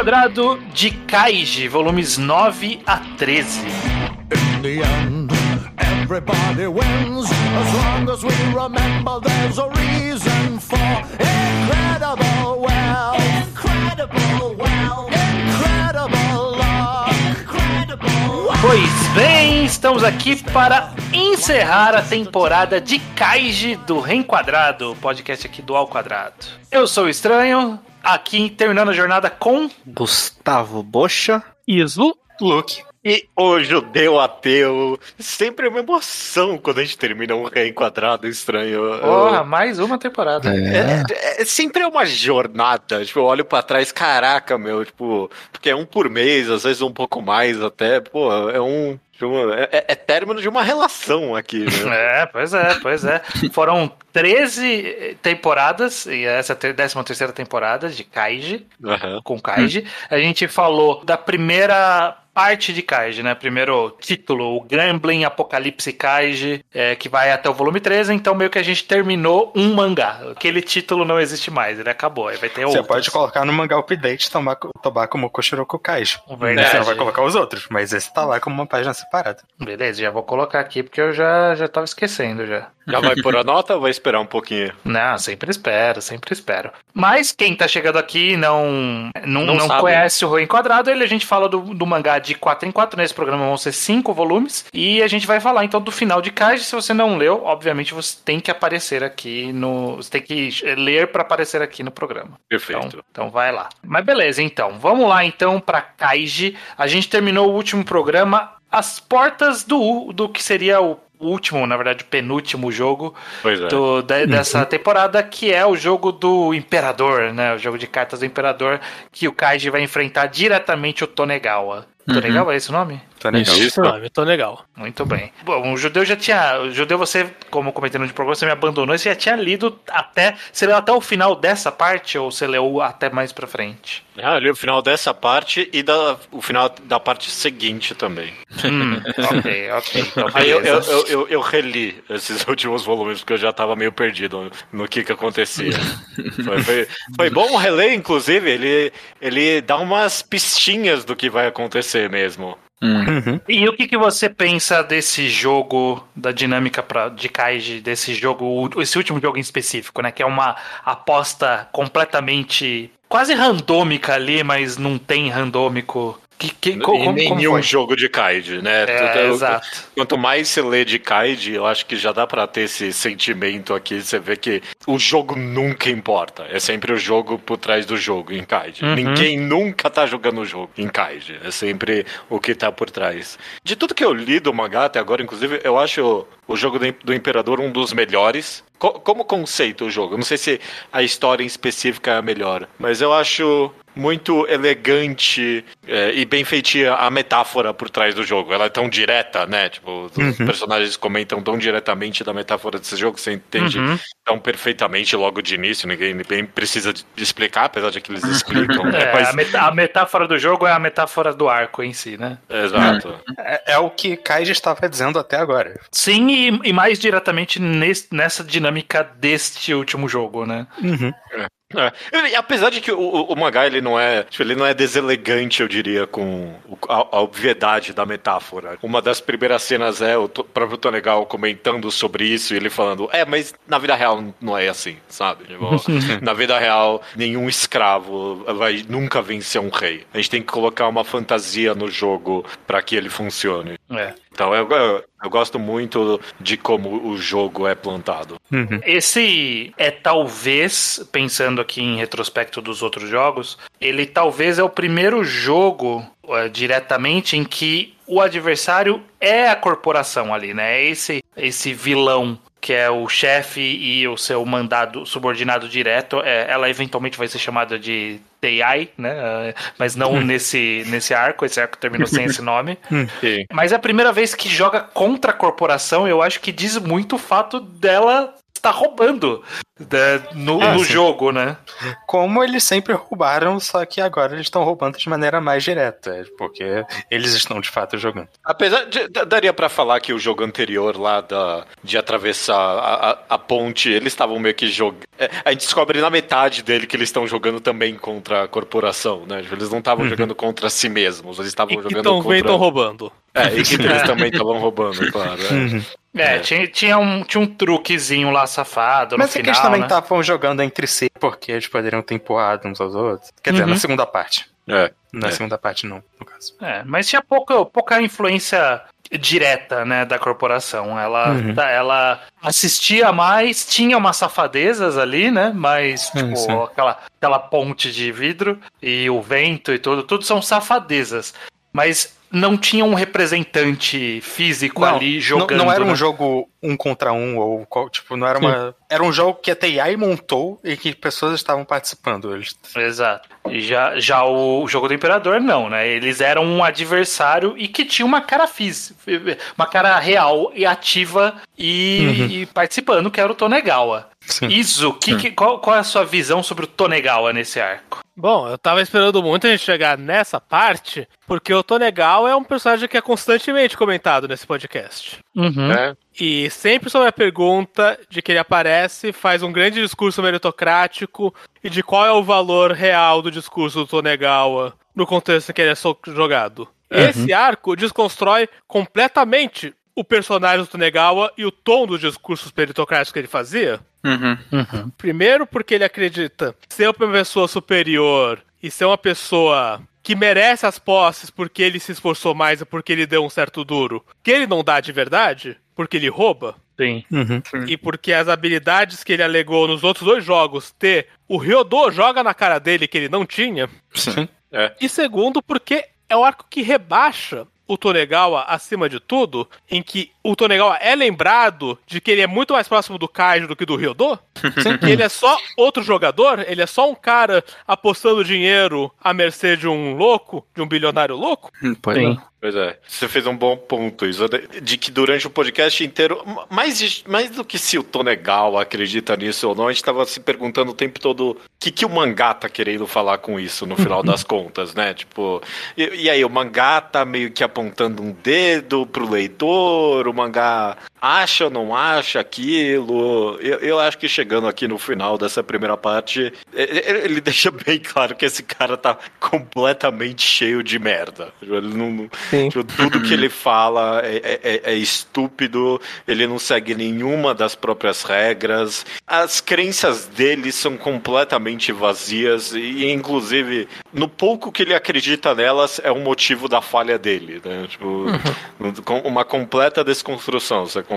Reenquadrado de Kaiji, volumes 9 a 13. In the end, everybody wins. As long as we remember there's a reason for incredible wealth. Incredible wealth. Incredible luck. Incredible wealth. Pois bem, estamos aqui para encerrar a temporada de Kaiji do Reenquadrado, podcast aqui do Ao Quadrado. Eu sou o Estranho, aqui terminando a jornada com Gustavo Bocha. Islo. Luke. E o judeu ateu, sempre uma emoção quando a gente termina um reenquadrado estranho. Porra, mais uma temporada. É, é, é sempre uma jornada. Tipo, eu olho pra trás, caraca, meu, tipo, porque é um por mês, às vezes um pouco mais até. Pô, é um. É, é, é término de uma relação aqui, né? É, pois é, pois é. Foram 13 temporadas, e essa é a 13 terceira temporada de Kaiji, Aham. com Kaiji. A gente falou da primeira parte de Kaiji, né? Primeiro título, o Gremlin Apocalipse Kaiji, é, que vai até o volume 13, então meio que a gente terminou um mangá. Aquele título não existe mais, ele acabou, aí vai ter Você outros. pode colocar no mangá update tomar, tomar como Kaiji. Verdade. Você não vai colocar os outros, mas esse tá lá como uma página separada. Beleza, já vou colocar aqui porque eu já, já tava esquecendo já. Já vai por a nota ou vai esperar um pouquinho? Não, sempre espero, sempre espero. Mas quem tá chegando aqui e não, não, Não não, conhece o Enquadrado, ele a gente fala do, do mangá de 4 em 4. Nesse programa vão ser 5 volumes. E a gente vai falar então do final de Kaiji. Se você não leu, obviamente você tem que aparecer aqui no. Você tem que ler pra aparecer aqui no programa. Perfeito. Então, então vai lá. Mas beleza, então. Vamos lá então pra Kaiji. A gente terminou o último programa às portas do, do que seria o último, na verdade, penúltimo jogo Pois é. do- de- dessa temporada, que é o jogo do Imperador, né? O jogo de cartas do Imperador, que o Kaiji vai enfrentar diretamente o Tonegawa. Tonegawa é esse o nome? Tá legal. Isso. Tô legal. Muito bem. Bom, o judeu já tinha. O judeu, você, como comentando de programa, você me abandonou. Você já tinha lido até. Você leu até o final dessa parte ou você leu até mais pra frente? Ah, eu li o final dessa parte e da, o final da parte seguinte também. Hum, ok, ok. Então, Aí eu, eu, eu, eu reli esses últimos volumes porque eu já tava meio perdido no que que acontecia. foi, foi, foi bom reler, inclusive, ele, ele dá umas pistinhas do que vai acontecer mesmo. E o que, que você pensa desse jogo, da dinâmica pra, de Kaiji, desse jogo, esse último jogo em específico, né? Que é uma aposta completamente quase randômica ali, mas não tem randômico. Que, que, como, como nenhum foi? jogo de Kaiji, né? É, Tudo- exato. Quanto mais você lê de Kaiji, eu acho que já dá pra ter esse sentimento aqui. Você vê que o jogo nunca importa. É sempre o jogo por trás do jogo em Kaiji. Uhum. Ninguém nunca tá jogando o jogo em Kaiji. É sempre o que tá por trás. De tudo que eu li do mangá até agora, inclusive, eu acho o jogo do Im- do Imperador um dos melhores. Co- como conceito o jogo. Eu não sei se a história em específica é a melhor, mas eu acho muito elegante é, e bem feitinha a metáfora por trás do jogo. Ela é tão direta, né? Tipo, os personagens comentam tão diretamente da metáfora desse jogo, que você entende Uhum. tão perfeitamente logo de início, ninguém nem precisa de explicar, apesar de que eles explicam. né? É, Mas- a, meta- a metáfora do jogo é a metáfora do arco em si, né? Exato. É, é o que Kaiji estava dizendo até agora. Sim, e, e mais diretamente nesse- nessa dinâmica deste último jogo, né? É. Apesar de que o, o- o mangá ele não é, tipo, ele não é deselegante, eu diria, com a, a obviedade da metáfora. Uma das primeiras cenas é o próprio Tonegal comentando sobre isso e ele falando, é, mas na vida real não é assim, sabe? Tipo, na vida real, nenhum escravo vai nunca vencer um rei. A gente tem que colocar uma fantasia no jogo para que ele funcione. É. Então eu, eu, eu gosto muito de como o jogo é plantado. Esse é talvez, pensando aqui em retrospecto dos outros jogos, ele talvez é o primeiro jogo eh, diretamente em que o adversário é a corporação ali, né? É esse, esse vilão que é o chefe e o seu mandado subordinado direto, é, ela eventualmente vai ser chamada de TI, né? Mas não nesse, nesse arco, esse arco terminou sem esse nome. Sim. Mas é a primeira vez que joga contra a corporação, eu acho que diz muito o fato dela está roubando né, no, É, no jogo, né? Como eles sempre roubaram, só que agora eles estão roubando de maneira mais direta, porque eles estão de fato jogando. Apesar de. Daria pra falar que o jogo anterior lá da, de atravessar a, a, a ponte, eles estavam meio que jogando. A gente descobre na metade dele que eles estão jogando também contra a corporação, né? Eles não estavam jogando contra si mesmos, eles estavam que jogando também contra. estão roubando. É, e que eles também estavam roubando, claro. é. É, É. Tinha, tinha, um, tinha um truquezinho lá safado Mas no é que final, eles também né? estavam jogando entre si, porque eles poderiam ter empurrado uns aos outros. Quer dizer, Uhum. na segunda parte. É. Na É. segunda parte, não, no caso. É, mas tinha pouca, pouca influência direta, né, da corporação. Ela, Uhum. tá- ela assistia mais, tinha umas safadezas ali, né, mas, Sim, tipo, sim. Aquela, aquela ponte de vidro e o vento e tudo, tudo são safadezas. Mas não tinha um representante físico ali não- jogando. Não, era um né? jogo um contra um, ou qual- tipo, não era uma. Era um jogo que a TI montou e que pessoas estavam participando. Eles... Exato. E já, já o jogo do Imperador, não, né? Eles eram um adversário e que tinha uma cara física, uma cara real e ativa e, e participando, que era o Tonegawa. Sim. Iso, que, que- qual, qual é a sua visão sobre o Tonegawa nesse arco? Bom, eu tava esperando muito a gente chegar nessa parte, porque o Tonegal é um personagem que é constantemente comentado nesse podcast. Uhum. É. E sempre sobre a pergunta de que ele aparece, faz um grande discurso meritocrático e de qual é o valor real do discurso do Tonegawa no contexto em que ele é jogado. Esse arco desconstrói completamente o personagem do Tonegawa e o tom dos discursos meritocráticos que ele fazia. Uhum. Primeiro, porque ele acredita ser uma pessoa superior e ser uma pessoa que merece as posses porque ele se esforçou mais e porque ele deu um certo duro, que ele não dá de verdade, porque ele rouba, Sim. Uhum. e porque as habilidades que ele alegou nos outros dois jogos ter, o Ryodô joga na cara dele que ele não tinha. Sim. É. E segundo, porque é o arco que rebaixa o Tonegawa acima de tudo, em que o Tonegawa é lembrado de que ele é muito mais próximo do Kaiju do que do Ryodô, que ele é só outro jogador, ele é só um cara apostando dinheiro à mercê de um louco, de um bilionário louco. Pois Sim. é. Pois é, você fez um bom ponto, isso, de- que durante o podcast inteiro, mais, mais do que se o Tonegal acredita nisso ou não, a gente tava se perguntando o tempo todo o que, que o mangá tá querendo falar com isso no final das contas, né? Tipo, e, e aí, o mangá tá meio que apontando um dedo pro leitor, o mangá acha ou não acha aquilo. Eu, eu acho que chegando aqui no final dessa primeira parte, e- e- ele deixa bem claro que esse cara tá completamente cheio de merda. Ele não, Tipo, tudo que ele fala é, é- é- é estúpido, ele não segue nenhuma das próprias regras. As crenças dele são completamente vazias e, inclusive, no pouco que ele acredita nelas é um motivo da falha dele, né? Tipo, com uma completa desconstrução. Compo-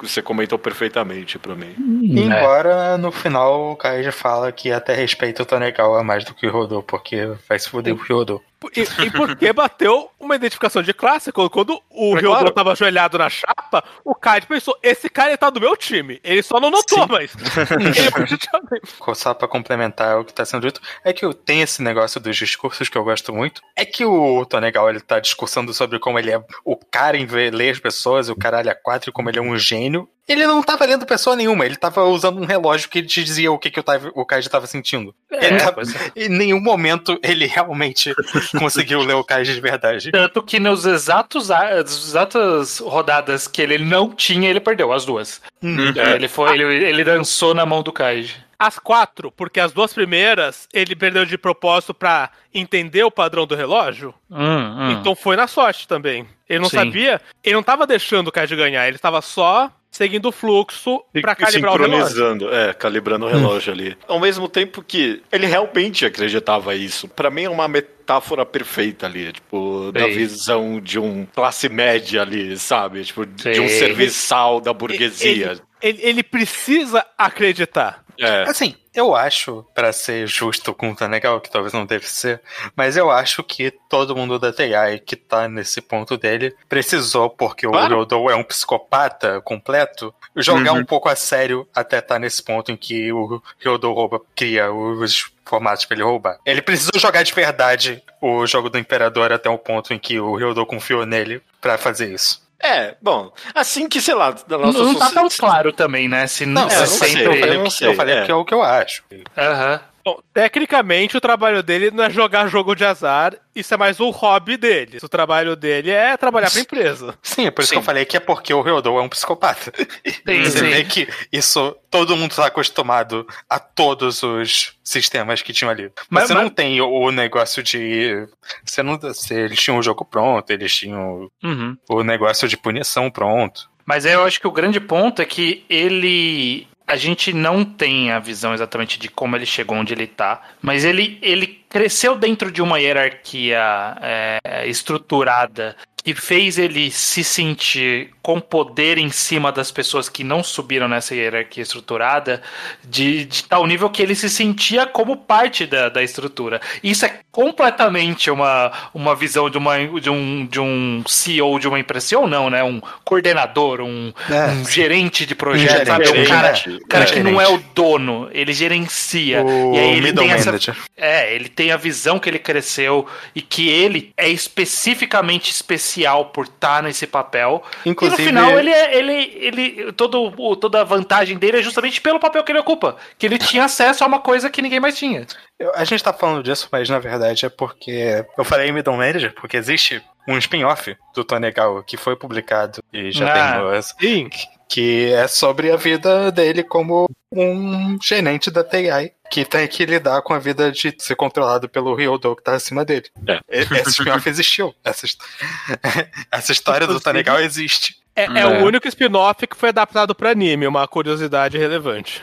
você comentou perfeitamente pra mim. Embora no final o Kai já fala que até respeita o Tonegawa mais do que o Rodô, porque vai se fuder o Rodô. E, e porque bateu uma identificação de classe, quando, quando o Ryodô claro. tava ajoelhado na chapa, o Kaid pensou, esse cara tá do meu time. Ele só não notou, mas... ele objetivamente- Só pra complementar o que tá sendo dito, é que tem esse negócio dos discursos que eu gosto muito. É que o Tonegawa ele tá discursando sobre como ele é o cara em ver- ler as pessoas, o caralho a quatro, e como ele é um gênio. Ele não tava lendo pessoa nenhuma, ele tava usando um relógio que te dizia o que, que o, tava, o Kaiji tava sentindo. Ele tava- é. em nenhum momento ele realmente conseguiu ler o Kaiji de verdade. Tanto que nos exatos as exatas rodadas que ele não tinha, ele perdeu as duas. É, ele foi, ele, ele dançou na mão do Kaiji. As quatro, porque as duas primeiras ele perdeu de propósito pra entender o padrão do relógio. Hum, hum. Então foi na sorte também. Ele não Sim. sabia, ele não tava deixando o Kaiji ganhar, ele tava só seguindo o fluxo pra calibrar o relógio. Sincronizando, é, calibrando o relógio ali. Ao mesmo tempo que ele realmente acreditava isso. Pra mim é uma metáfora perfeita ali, tipo, da visão de um classe média ali, sabe? Tipo, de um serviçal da burguesia. Ele, ele- ele precisa acreditar. É. Assim, eu acho, pra ser justo com o Tanegal, que talvez não deve ser, mas eu acho que todo mundo da TI que tá nesse ponto dele precisou, porque Claro. o Rodou é um psicopata completo, jogar um pouco a sério até tá nesse ponto em que o Rodou rouba, cria os formatos pra ele roubar. Ele precisou jogar de verdade o jogo do Imperador até o ponto em que o Ryodou confiou nele pra fazer isso. É, bom, assim que, sei lá, da Não, nossa não tá tão claro também, né? Se Não, se eu não sempre... sei, eu falei, não que- sei, eu falei é. que é o que eu acho. Aham. Bom, tecnicamente o trabalho dele não é jogar jogo de azar, isso é mais um hobby dele. O trabalho dele é trabalhar pra empresa. Sim, é por isso Sim. que eu falei que é porque o Ryodou é um psicopata. Sim, Você sim. vê que isso, todo mundo tá acostumado a todos os sistemas que tinham ali. Mas, Mas- você mas- não tem o, o negócio de. Você não, você- eles tinham o jogo pronto, eles tinham Uhum. o negócio de punição pronto. Mas eu acho que o grande ponto é que ele. A gente não tem a visão exatamente de como ele chegou onde ele tá, mas ele, ele cresceu dentro de uma hierarquia é, estruturada que fez ele se sentir com poder em cima das pessoas que não subiram nessa hierarquia estruturada, de, de tal nível que ele se sentia como parte da, da estrutura. Isso é completamente uma, uma visão de, uma, de, um, de um CEO de uma empresa, ou não, né? Um coordenador, um, É, um gerente de projeto, gerente, sabe? Um cara, o cara é. que não é o dono, ele gerencia. O e aí ele tem essa, manager. é, ele tem a visão que ele cresceu e que ele é especificamente especial por estar nesse papel. Inclusive- e no final ele é, ele, ele todo, toda a vantagem dele é justamente pelo papel que ele ocupa, que ele tinha acesso a uma coisa que ninguém mais tinha. A gente tá falando disso, mas na verdade é porque. Eu falei Middle Manager, porque existe um spin-off do Tonegawa que foi publicado e já Ah. essa. Sim. que é sobre a vida dele como um gerente da TI que tem que lidar com a vida de ser controlado pelo Ryodou que tá acima dele. É. Esse spin-off existiu. Essa, essa história do Tanegal existe. É, é É. o único spin-off que foi adaptado pra anime, uma curiosidade relevante.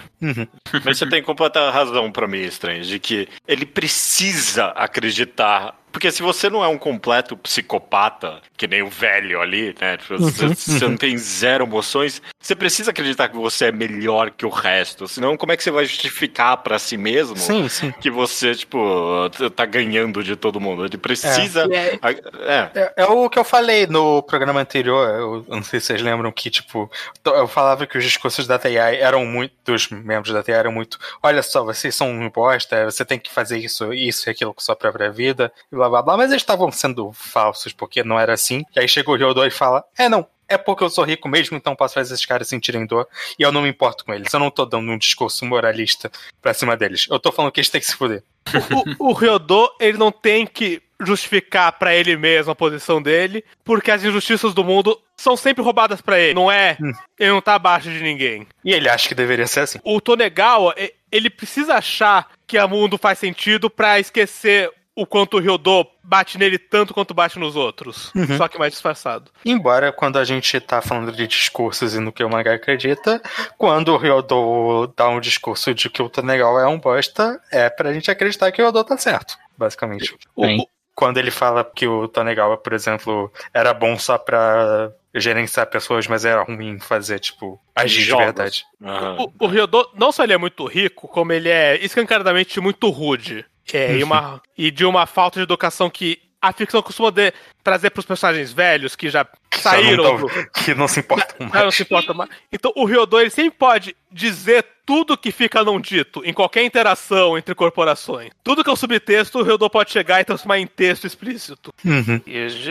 Mas você tem completa razão pra mim, estranho, de que ele precisa acreditar. Porque se você não é um completo psicopata, que nem o velho ali, né? tipo, Você, você não tem zero emoções, você precisa acreditar que você é melhor que o resto. Senão, como é que você vai justificar pra si mesmo Sim, sim. que você, tipo, tá ganhando de todo mundo? Ele precisa. É. É. É, é o que eu falei no programa anterior, eu não sei se vocês lembram que, tipo, eu falava que os discursos da TI eram muito, dos membros da TI eram muito, olha só, vocês são um bosta, você tem que fazer isso, isso e aquilo com sua própria vida, e blá blá blá, mas eles estavam sendo falsos, porque não era assim. E aí chega o Ryodou e fala, é não, é porque eu sou rico mesmo, então posso fazer esses caras sentirem dor, e eu não me importo com eles, eu não tô dando um discurso moralista pra cima deles, eu tô falando que eles têm que se fuder. O, o Ryodô, ele não tem que justificar pra ele mesmo a posição dele, porque as injustiças do mundo são sempre roubadas pra ele. Não é, ele não tá abaixo de ninguém. E ele acha que deveria ser assim. O Tonegawa, ele precisa achar que o mundo faz sentido pra esquecer o quanto o Ryodô bate nele tanto quanto bate nos outros. Só que mais disfarçado. Embora, quando a gente tá falando de discursos e no que o mangá acredita, quando o Ryodou dá um discurso de que o Tanegal é um bosta, é pra gente acreditar que o Ryodou tá certo, basicamente. O- quando ele fala que o Tanegawa, por exemplo, era bom só pra gerenciar pessoas, mas era ruim fazer, tipo, agir de Jogos. verdade. Aham. O, o Ryodô, não só ele é muito rico, como ele é escancaradamente muito rude. É, e, uma, e de uma falta de educação que a ficção costuma de- trazer pros personagens velhos que já Já saíram não do, tão- que não se importam mais. não se importa mais. Então o Ryodô ele sempre pode dizer tudo que fica não dito em qualquer interação entre corporações. Tudo que é um subtexto, o Ryodô pode chegar e transformar em texto explícito. Uhum.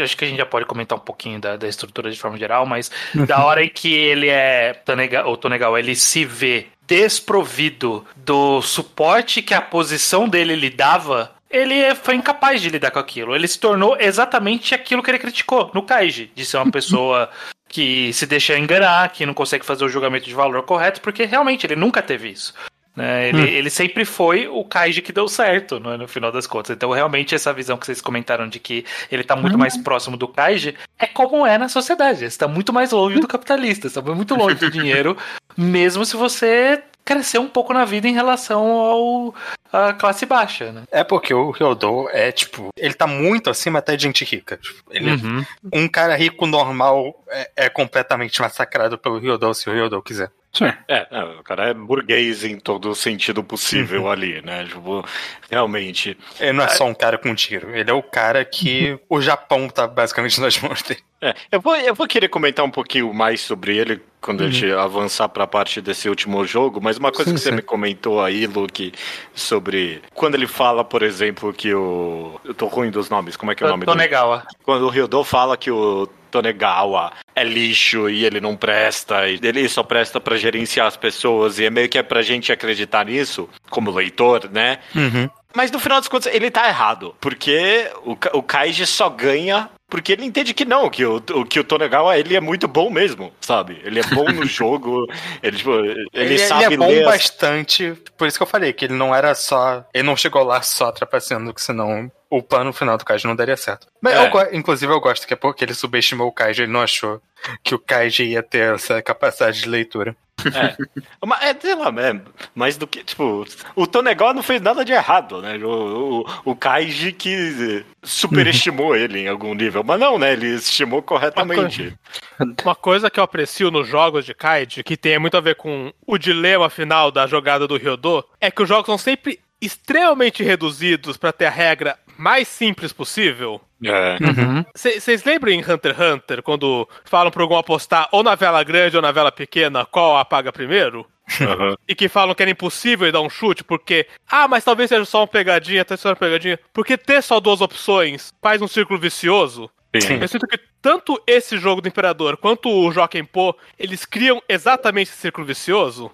Acho que a gente já pode comentar um pouquinho da, da estrutura de forma geral, mas da hora em que ele é. Tonega, o Tonegal, ele se vê desprovido do suporte que a posição dele lhe dava. Ele foi incapaz de lidar com aquilo. Ele se tornou exatamente aquilo que ele criticou no Kaiji, de ser uma pessoa que se deixa enganar, que não consegue fazer o julgamento de valor correto, porque realmente ele nunca teve isso. né? Ele, ele sempre foi o Kaiji que deu certo, né, no final das contas. Então, realmente, essa visão que vocês comentaram de que ele tá muito mais próximo do Kaiji é como é na sociedade. Está muito mais longe do capitalista, está muito longe do dinheiro, mesmo se você crescer um pouco na vida em relação ao à classe baixa, né? É porque o Ryodou é, tipo, ele tá muito acima até de gente rica. Tipo, ele, Uhum. um cara rico normal é, é completamente massacrado pelo Ryodou se o Ryodou quiser. É, é, o cara é burguês em todo o sentido possível ali, né? Tipo, realmente. Ele não é só um cara com tiro, ele é o cara que o Japão tá basicamente nas mãos dele. É, eu, vou, eu vou querer comentar um pouquinho mais sobre ele quando a gente avançar pra parte desse último jogo, mas uma coisa Sim, que você sim. me comentou aí, Luke, sobre quando ele fala, por exemplo, que o. Eu tô ruim dos nomes, como é que é o nome dele? Tonegawa. Quando o Ryodou fala que o Tonegawa é lixo e ele não presta, e ele só presta pra gerenciar as pessoas, e é meio que é pra gente acreditar nisso, como leitor, né? Mas no final das contas, ele tá errado. Porque o, o Kaiji só ganha porque ele entende que não, que o, que o Tonegawa ele é muito bom mesmo, sabe? Ele é bom no jogo, ele, tipo, ele, Ele, sabe ele é bom ler as- bastante, por isso que eu falei que ele não era só. Ele não chegou lá só trapaceando, que senão o plano final do Kaiji não daria certo. Mas É. eu inclusive eu gosto que é porque ele subestimou o Kaiji, ele não achou que o Kaiji ia ter essa capacidade de leitura. Mas, é, sei lá, é, do que, tipo, o Tonegawa não fez nada de errado, né? O, o, o Kaiji que superestimou ele em algum nível. Mas não, né? Ele estimou corretamente. Uma coisa que eu aprecio nos jogos de Kaiji, que tem muito a ver com o dilema final da jogada do Ryodo, é que os jogos são sempre extremamente reduzidos pra ter a regra mais simples possível. É. Vocês lembram em Hunter x Hunter, quando falam pra algum apostar ou na vela grande ou na vela pequena, qual apaga primeiro? Aham. E que falam que era impossível dar um chute, porque, ah, mas talvez seja só uma pegadinha, talvez seja uma pegadinha. Porque ter só duas opções faz um círculo vicioso. Sim. Eu sinto que tanto esse jogo do Imperador quanto o Joaquim Pô, eles criam exatamente esse círculo vicioso.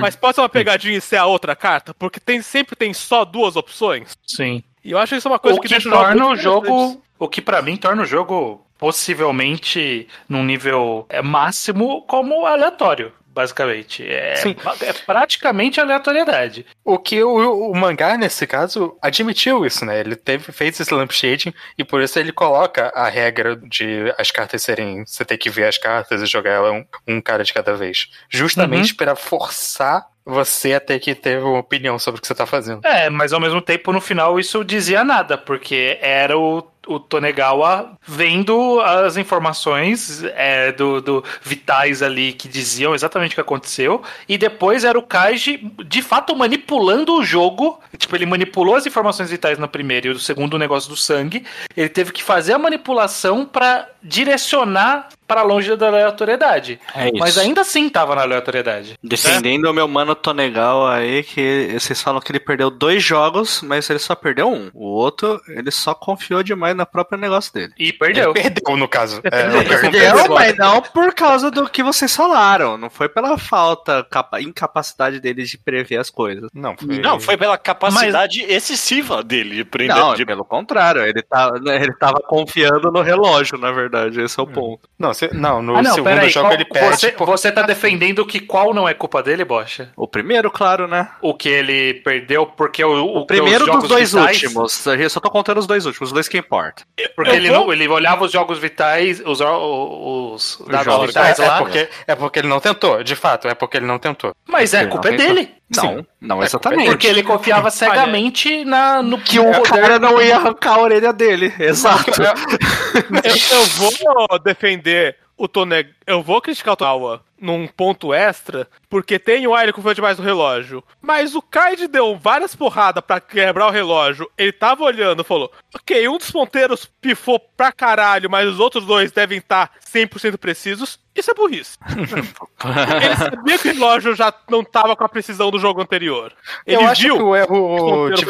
Mas pode ser uma pegadinha e ser a outra carta, porque tem, sempre tem só duas opções. Sim. E eu acho isso uma coisa o que, que, torna o jogo. O que pra mim torna o jogo possivelmente num nível é, máximo como aleatório, basicamente. É, Sim. é praticamente aleatoriedade. O que o, o mangá, nesse caso, admitiu isso, né? Ele teve, fez esse lampshading e por isso ele coloca a regra de as cartas serem. Você ter que ver as cartas e jogar ela um, um cara de cada vez. Justamente para forçar você a ter que ter uma opinião sobre o que você tá fazendo. É, mas ao mesmo tempo no final isso dizia nada, porque era o, o Tonegawa vendo as informações é, do, do vitais ali que diziam exatamente o que aconteceu, e depois era o Kaiji de fato manipulando o jogo. Tipo, ele manipulou as informações vitais na primeira e o segundo negócio do sangue. Ele teve que fazer a manipulação pra direcionar para longe da aleatoriedade. É isso. Mas ainda assim tava na aleatoriedade. Defendendo o meu mano Tonegal aí, que vocês falam que ele perdeu dois jogos, mas ele só perdeu um. O outro, ele só confiou demais no próprio negócio dele. E perdeu. Ele perdeu, no caso. É, Ele perdeu. Perdeu, mas não por causa do que vocês falaram. Não foi pela falta, capa- incapacidade dele de prever as coisas. Não, foi. Não, foi pela capacidade excessiva dele de prender. Não, de- pelo contrário, ele, tá, ele tava confiando no relógio, na verdade, esse é o ponto. Não, você- não, no Ah, não, segundo peraí. jogo qual- ele perde. você, por- você tá defendendo que qual não é culpa dele, Bocha? O primeiro, claro, né? O que ele perdeu porque o, o, O primeiro os dos jogos dois vitais- últimos. Eu só tô contando os dois últimos, os dois que importam. Porque Eu ele, vou- não, ele olhava os jogos vitais, os, os, os dados jogos vitais é, lá. é porque, é porque ele não tentou, de fato, é porque ele não tentou. Mas é, culpa é dele. Não, não É, exatamente. Porque ele confiava cegamente na, no que o cara não ia arrancar a orelha dele. Exato. Eu, eu vou defender o Tone... Eu vou criticar o Tonawa num ponto extra, porque tem o ah, ele confiou demais no relógio. Mas o Kaid deu várias porradas pra quebrar o relógio. Ele tava olhando e falou: Ok, um dos ponteiros pifou pra caralho, mas os outros dois devem estar 100% precisos. Isso é burrice. ele sabia que o relógio já não tava com a precisão do jogo anterior. Ele Eu acho viu que o que o erro de.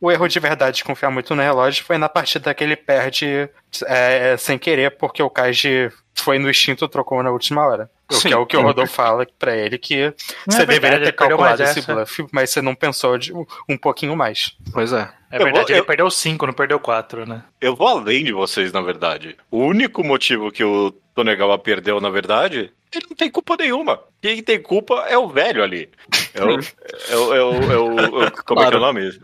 O erro de verdade de confiar muito no relógio foi na partida que ele perde é, sem querer, porque o Kaiji foi no instinto e trocou na última hora. Sim. que é o que o Rodolfo fala pra ele, que você é verdade, deveria ter calculado esse essa. bluff, mas você não pensou de, um pouquinho mais. Pois é. É Eu verdade, vou- ele eu- perdeu 5, não perdeu 4, né? Eu vou além de vocês, na verdade. O único motivo que o Tonegawa perdeu, na verdade, ele não tem culpa nenhuma. Quem tem culpa é o velho ali. É o, é o, é o- é o- é o- como é que é o nome?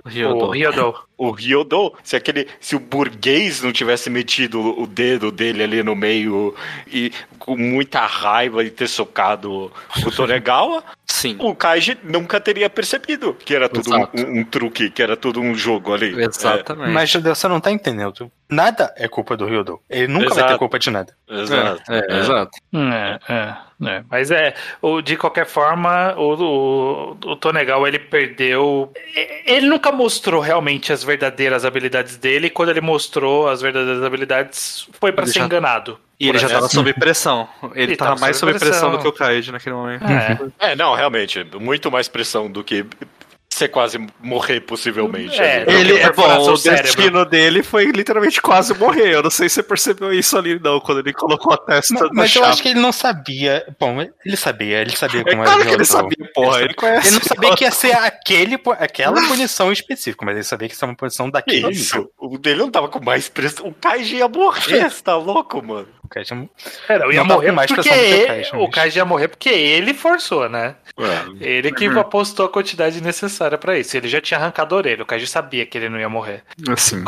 O. Ryodou. O Ryodo. Se aquele, se o burguês não tivesse metido o dedo dele ali no meio e com muita raiva e ter socado o Tonegawa, Sim. o Kaiji nunca teria percebido que era tudo um, Exato. um- um truque, que era tudo um jogo ali. Exatamente. Mas, Judeu, você não tá entendendo. Nada é culpa do Ryudo. Ele nunca vai Exato. ter culpa de nada. É, exato. É, é, exato. É, é, é. Mas é, o, de qualquer forma, o, o, o Tonegal ele perdeu. Ele nunca mostrou realmente as verdadeiras habilidades dele, e quando ele mostrou as verdadeiras habilidades, foi pra Ele ser já- enganado. E ele já tava exemplo. sob pressão. Ele, Ele tava tava mais sob pressão pressão. do que o Kaid naquele momento. É. É, não, realmente, muito mais pressão do que você quase morrer, possivelmente. É, ali. Ele é bom, o cérebro. destino dele foi literalmente quase morrer. Eu não sei se você percebeu isso ali, não, quando ele colocou a testa Mas, mas eu chapa. acho que ele não sabia. Bom, ele sabia, ele sabia É como claro era que ele sabia, porra. Ele conhece. Ele não sabia que ia ser aquele, aquela punição específica, mas ele sabia que isso é uma punição Que daquele isso? O dele não tava com mais pressão. O Kaiji ia morrer, você tá louco, mano? O tinha- Era, eu ia Não tava morrer mais porque ele- Kaiji, o Kaiji ia morrer porque ele forçou, né? Ele que Uhum. apostou a quantidade necessária pra isso. Ele já tinha arrancado a orelha. O Kaiji sabia que ele não ia morrer. Assim.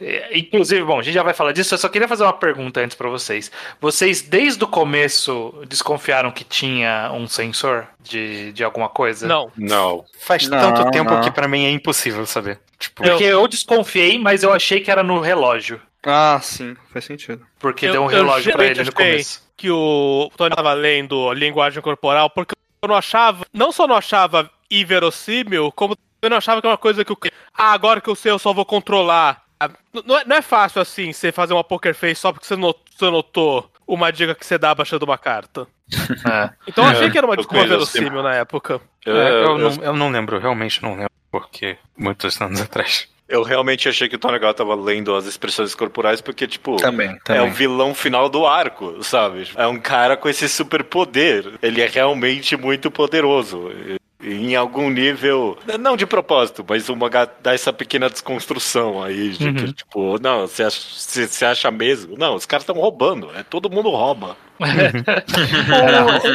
É, Inclusive, bom, a gente já vai falar disso. Eu só queria fazer uma pergunta antes pra vocês. Vocês, desde o começo, desconfiaram que tinha um sensor de, de alguma coisa? Não. Não. Faz Não, tanto tempo não. que pra mim é impossível saber. Tipo, Porque eu desconfiei, mas eu achei que era no relógio. Ah, sim, faz sentido. Porque Eu- deu um relógio pra ele no começo. que o Tony tava lendo a linguagem corporal, porque eu não achava, não só não achava inverossímil, como eu não achava que era uma coisa que o ah, agora que eu sei eu só vou controlar. Ah, Não é, não é fácil assim você fazer uma poker face só porque você not- você notou uma dica que você dá baixando uma carta. É. Então eu achei que era uma desculpa verossímil na época. Eu, é, eu, eu- não, eu não lembro, realmente não lembro, porque muitos anos atrás. Eu realmente achei que o Tonegawa tava lendo as expressões corporais porque, tipo. Também, É também. o vilão final do arco, sabe? É um cara com esse superpoder. Ele é realmente muito poderoso. Em algum nível, não de propósito, mas o mangá dá essa pequena desconstrução aí, de que, tipo, não, você acha, você- acha mesmo? Não, os caras estão roubando, é todo mundo rouba.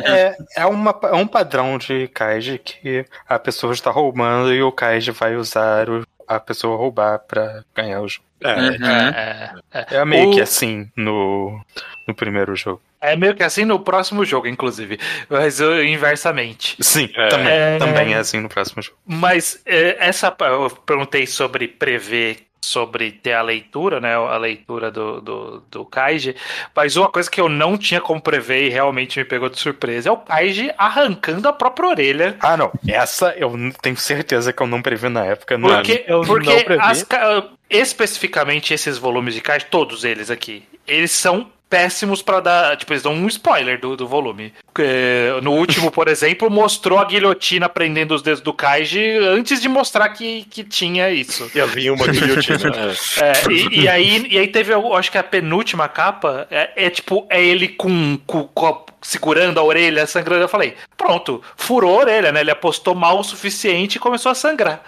É, é, uma, é um padrão de Kaiji que a pessoa está roubando e o Kaiji vai usar o- a pessoa roubar pra ganhar o jogo. É, Uhum. É, é. É meio O- que assim no, no primeiro jogo. É meio que assim no próximo jogo, inclusive. Mas uh, inversamente. Sim, É. também, É. também é assim no próximo jogo. Mas é, essa. Eu perguntei sobre prever. Sobre ter a leitura, né? A leitura do, do, do Kaiji. Mas uma coisa que eu não tinha como prever e realmente me pegou de surpresa é o Kaiji arrancando a própria orelha. Ah, não. Essa eu tenho certeza que eu não previ na época. Não Porque, eu não porque previ. as ca- especificamente esses volumes de Kaiji, todos eles aqui, eles são péssimos pra dar. Tipo, eles dão um spoiler do, do volume. É, No último, por exemplo, mostrou a guilhotina prendendo os dedos do Kaiji antes de mostrar que, que tinha isso. ia vir uma guilhotina. é. É, e, e aí, e aí teve, eu acho que a penúltima capa é, é tipo, é ele com, com o copo segurando a orelha, sangrando. Eu falei, pronto, furou a orelha, né? Ele apostou mal o suficiente e começou a sangrar.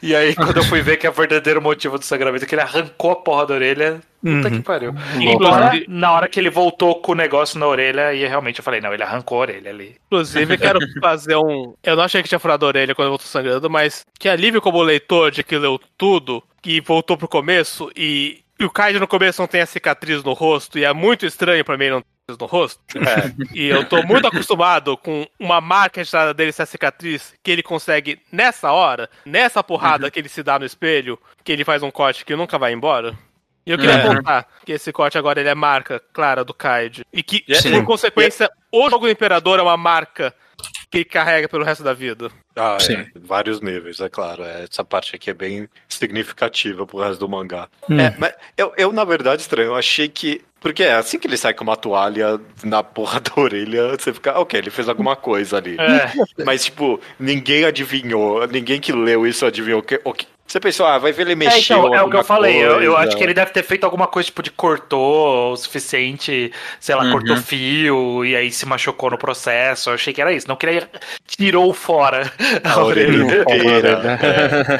E aí, quando eu fui ver que é o verdadeiro motivo do sangramento é que ele arrancou a porra da orelha, puta que pariu. Embora, na hora que ele voltou com o negócio na orelha, e realmente eu falei, não, ele arrancou a orelha ali. Inclusive, quero fazer um. Eu não achei que tinha furado a orelha quando eu voltou sangrando, mas que alívio como leitor de que leu tudo e voltou pro começo e, e o Kaiji no começo não tem a cicatriz no rosto e é muito estranho pra mim não ter no rosto. E eu tô muito acostumado com uma marca registrada dele ser a cicatriz que ele consegue nessa hora, nessa porrada que ele se dá no espelho, que ele faz um corte que nunca vai embora. E eu queria É. contar que esse corte agora ele é marca clara do Kaiji. E que, Sim. por consequência, o jogo do Imperador é uma marca que carrega pelo resto da vida. Ah, é, Sim. vários níveis, é claro. é, essa parte aqui é bem significativa pro resto do mangá. Hum. É, mas eu, eu, na verdade, estranho, eu achei que. Porque é assim que ele sai com uma toalha na porra da orelha, você fica, ok, ele fez alguma coisa ali. É, Mas, tipo, ninguém adivinhou, ninguém que leu isso adivinhou que. O que você pensou, ah, vai ver ele É, mexer. então, é o que eu falei. Eu, eu acho que ele deve ter feito alguma coisa tipo de cortou o suficiente, sei lá, Uhum. cortou fio e aí se machucou no processo. Eu achei que era isso. Não que ele tirou fora a, A orelha orelha. inteira.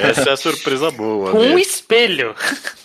é. essa é a surpresa boa. Com um né? espelho.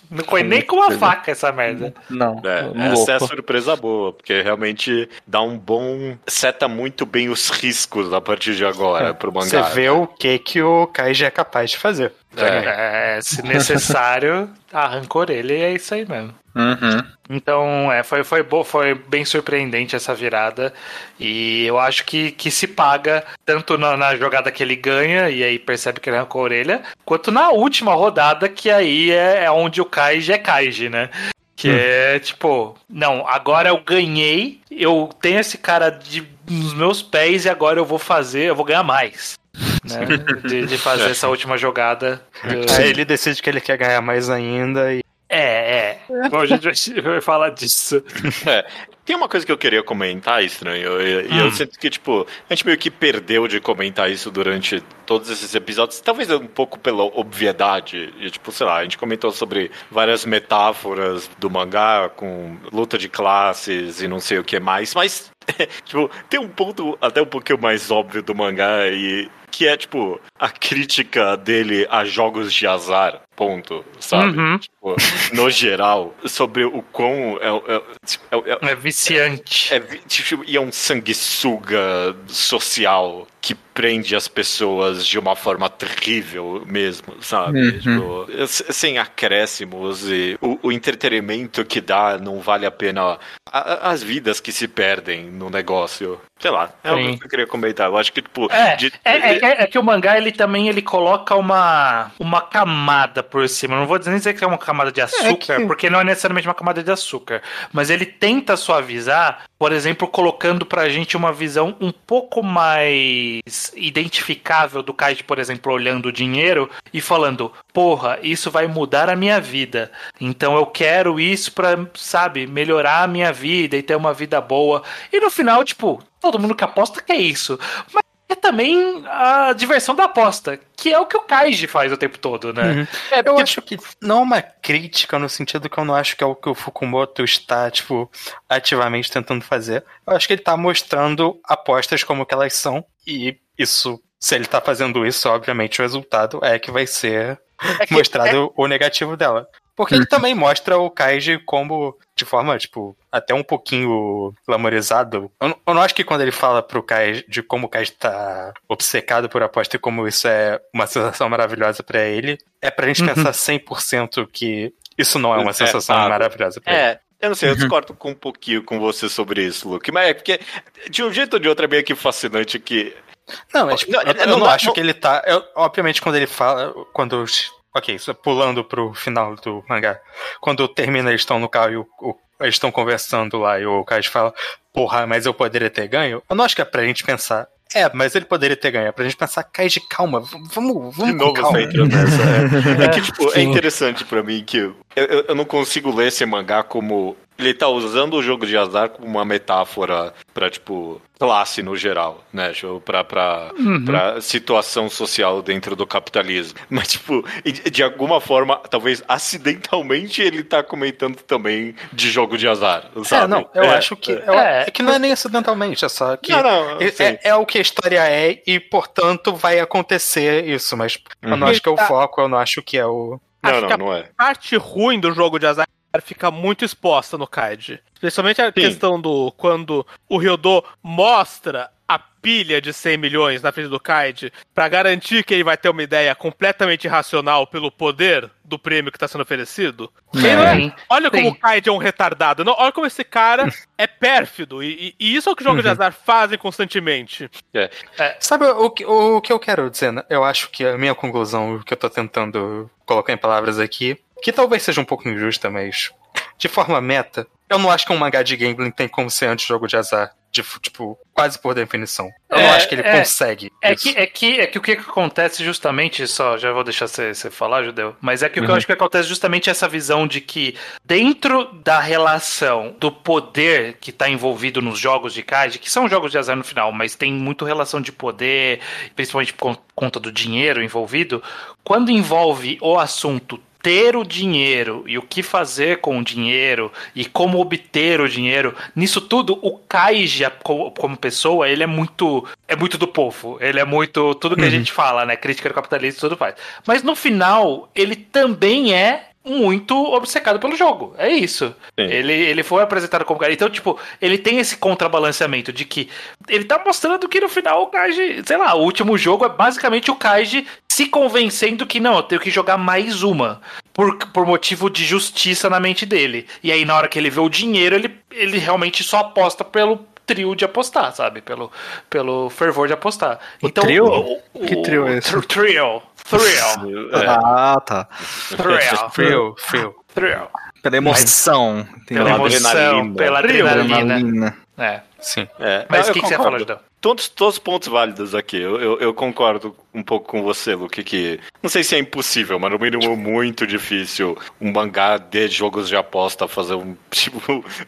Não foi nem com uma faca essa merda. Não, É, essa é a surpresa boa, porque realmente dá um bom. seta muito bem os riscos a partir de agora pro Você mangá. vê o que, que o Kaiji é capaz de fazer. É, se necessário, arranca a orelha e é isso aí mesmo. Uhum. Então, é, foi, foi, bo- foi bem surpreendente essa virada. E eu acho que, que se paga tanto na, na jogada que ele ganha, e aí percebe que ele arrancou a orelha, quanto na última rodada, que aí é, é onde o Kaiji é Kaiji, né? Que é tipo, não, agora eu ganhei, eu tenho esse cara de, nos meus pés e agora eu vou fazer, eu vou ganhar mais. Né? De, de fazer essa última jogada. do- Aí ele decide que ele quer ganhar mais ainda e É, é. Bom, a gente vai- vai falar disso. Tem uma coisa que eu queria comentar, estranho, e, e eu sinto que, tipo, a gente meio que perdeu de comentar isso durante todos esses episódios, talvez um pouco pela obviedade, e, tipo, sei lá, a gente comentou sobre várias metáforas do mangá com luta de classes e não sei o que mais, mas, tipo, tem um ponto até um pouquinho mais óbvio do mangá e que é, tipo, a crítica dele a jogos de azar, ponto, sabe? Uhum. Tipo, no geral, sobre o quão é, é, é, é, É viciante. é, tipo, e é um sanguessuga social que prende as pessoas de uma forma terrível mesmo, sabe? Tipo, s- sem acréscimos e o, o entretenimento que dá não vale a pena a- as vidas que se perdem no negócio. Sei lá, é o Sim. que eu queria comentar. Eu acho que, tipo. É, de- é, é- é que o mangá ele também ele coloca uma, uma camada por cima. Não vou nem dizer que é uma camada de açúcar, que- porque não é necessariamente uma camada de açúcar. Mas ele tenta suavizar, por exemplo, colocando pra gente uma visão um pouco mais identificável do Kaiji, por exemplo, olhando o dinheiro e falando: Porra, isso vai mudar a minha vida. Então eu quero isso pra, sabe, melhorar a minha vida e ter uma vida boa. E no final, tipo, todo mundo que aposta quer isso. Mas é também a diversão da aposta, que é o que o Kaiji faz o tempo todo, né? É Eu acho que não é uma crítica no sentido que eu não acho que é o que o Fukumoto está, tipo, ativamente tentando fazer. Eu acho que ele tá mostrando apostas como que elas são, e isso, se ele tá fazendo isso, obviamente o resultado é que vai ser é que- mostrado o negativo dela. Porque ele também mostra o Kaiji como, de forma, tipo, até um pouquinho glamorizado. Eu, não- eu não acho que quando ele fala pro Kaiji de como o Kaiji tá obcecado por aposta e como isso é uma sensação maravilhosa pra ele, é pra gente pensar 100% que isso não é uma É, sensação sabe? maravilhosa pra ele. É, eu não sei, eu discordo com um pouquinho com você sobre isso, Luke. Mas é porque, de um jeito ou de outro, é meio que fascinante que. Não, é, tipo, Não, eu, é, eu não não, acho não- que ele tá. eu- obviamente, quando ele fala. Quando. Ok, isso é pulando pro final do mangá. Quando termina, eles estão no carro e o, o- eles estão conversando lá e o Kaiji fala: Porra, mas eu poderia ter ganho. Eu não acho que é pra gente pensar. É, mas ele poderia ter ganho. É pra gente pensar, Kaiji, calma, vamos, vamos De com novo calma. nessa. É, É que, tipo, é interessante pra mim que eu, eu, eu não consigo ler esse mangá como. Ele tá usando o jogo de azar como uma metáfora pra, tipo, classe no geral, né? Tipo, Pra, pra, pra situação social dentro do capitalismo. Mas, tipo, de alguma forma, talvez acidentalmente, ele tá comentando também de jogo de azar, sabe? É, não, eu É, acho que. é. eu- É. é que não é nem acidentalmente, é só que. Não, não, é, é- é o que a história é e, portanto, vai acontecer isso. Mas eu não Uhum. acho que é o Tá. foco, eu não acho que é o. Não, Acho não, que a não é. parte ruim do jogo de azar fica muito exposta no Kaiji. Especialmente a questão do quando o Ryodo mostra a pilha de 100 milhões na frente do Kaiji pra garantir que ele vai ter uma ideia completamente irracional pelo poder do prêmio que tá sendo oferecido. É- Sim. Olha como Sim. o Kaiji é um retardado. Não, olha como esse cara é pérfido. E, e- e isso é o que jogos de azar fazem constantemente. Sabe o, que- o que eu quero dizer? né? Eu acho que a minha conclusão, o que eu tô tentando colocar em palavras aqui, que talvez seja um pouco injusta, mas de forma meta, eu não acho que um mangá de gambling tem como ser anti-jogo de azar. De, tipo, quase por definição. Eu não É, acho que ele é. consegue. É isso. que, é, que, é que o que acontece justamente, só já vou deixar você, você falar, Judeu, mas é que o Uhum. que eu acho que acontece justamente é essa visão de que dentro da relação do poder que está envolvido nos jogos de Kaiji, que são jogos de azar no final, mas tem muito relação de poder, principalmente por conta do dinheiro envolvido, quando envolve o assunto ter o dinheiro e o que fazer com o dinheiro e como obter o dinheiro, nisso tudo o Kaiji co- como pessoa, ele é muito é muito do povo, ele é muito tudo que a gente fala, né, crítica do capitalismo e tudo faz. Mas no final, ele também é muito obcecado pelo jogo. É isso. Sim. Ele, ele foi apresentado como cara. Então, tipo, ele tem esse contrabalanceamento de que ele tá mostrando que no final o Kaiji, sei lá, o último jogo é basicamente o Kaiji se convencendo que não, eu tenho que jogar mais uma. Por, por motivo de justiça na mente dele. E aí, na hora que ele vê o dinheiro, ele, ele realmente só aposta pelo trio de apostar, sabe? Pelo, pelo fervor de apostar. Então, O trio? o- o- Que trio é esse? tr- Trio. Thrill. É. Ah, tá. Thrill. Frio. Thrill. Pela emoção. Tem Pela lá emoção, adrenalina. pela Thrill, adrenalina. adrenalina. É. Sim. É. Mas o que, que você concordo. falou, Judeu? Todos, todos os pontos válidos aqui. Eu, eu, eu concordo um pouco com você, Luke, que não sei se é impossível, mas no mínimo muito difícil um mangá de jogos de aposta fazer um tipo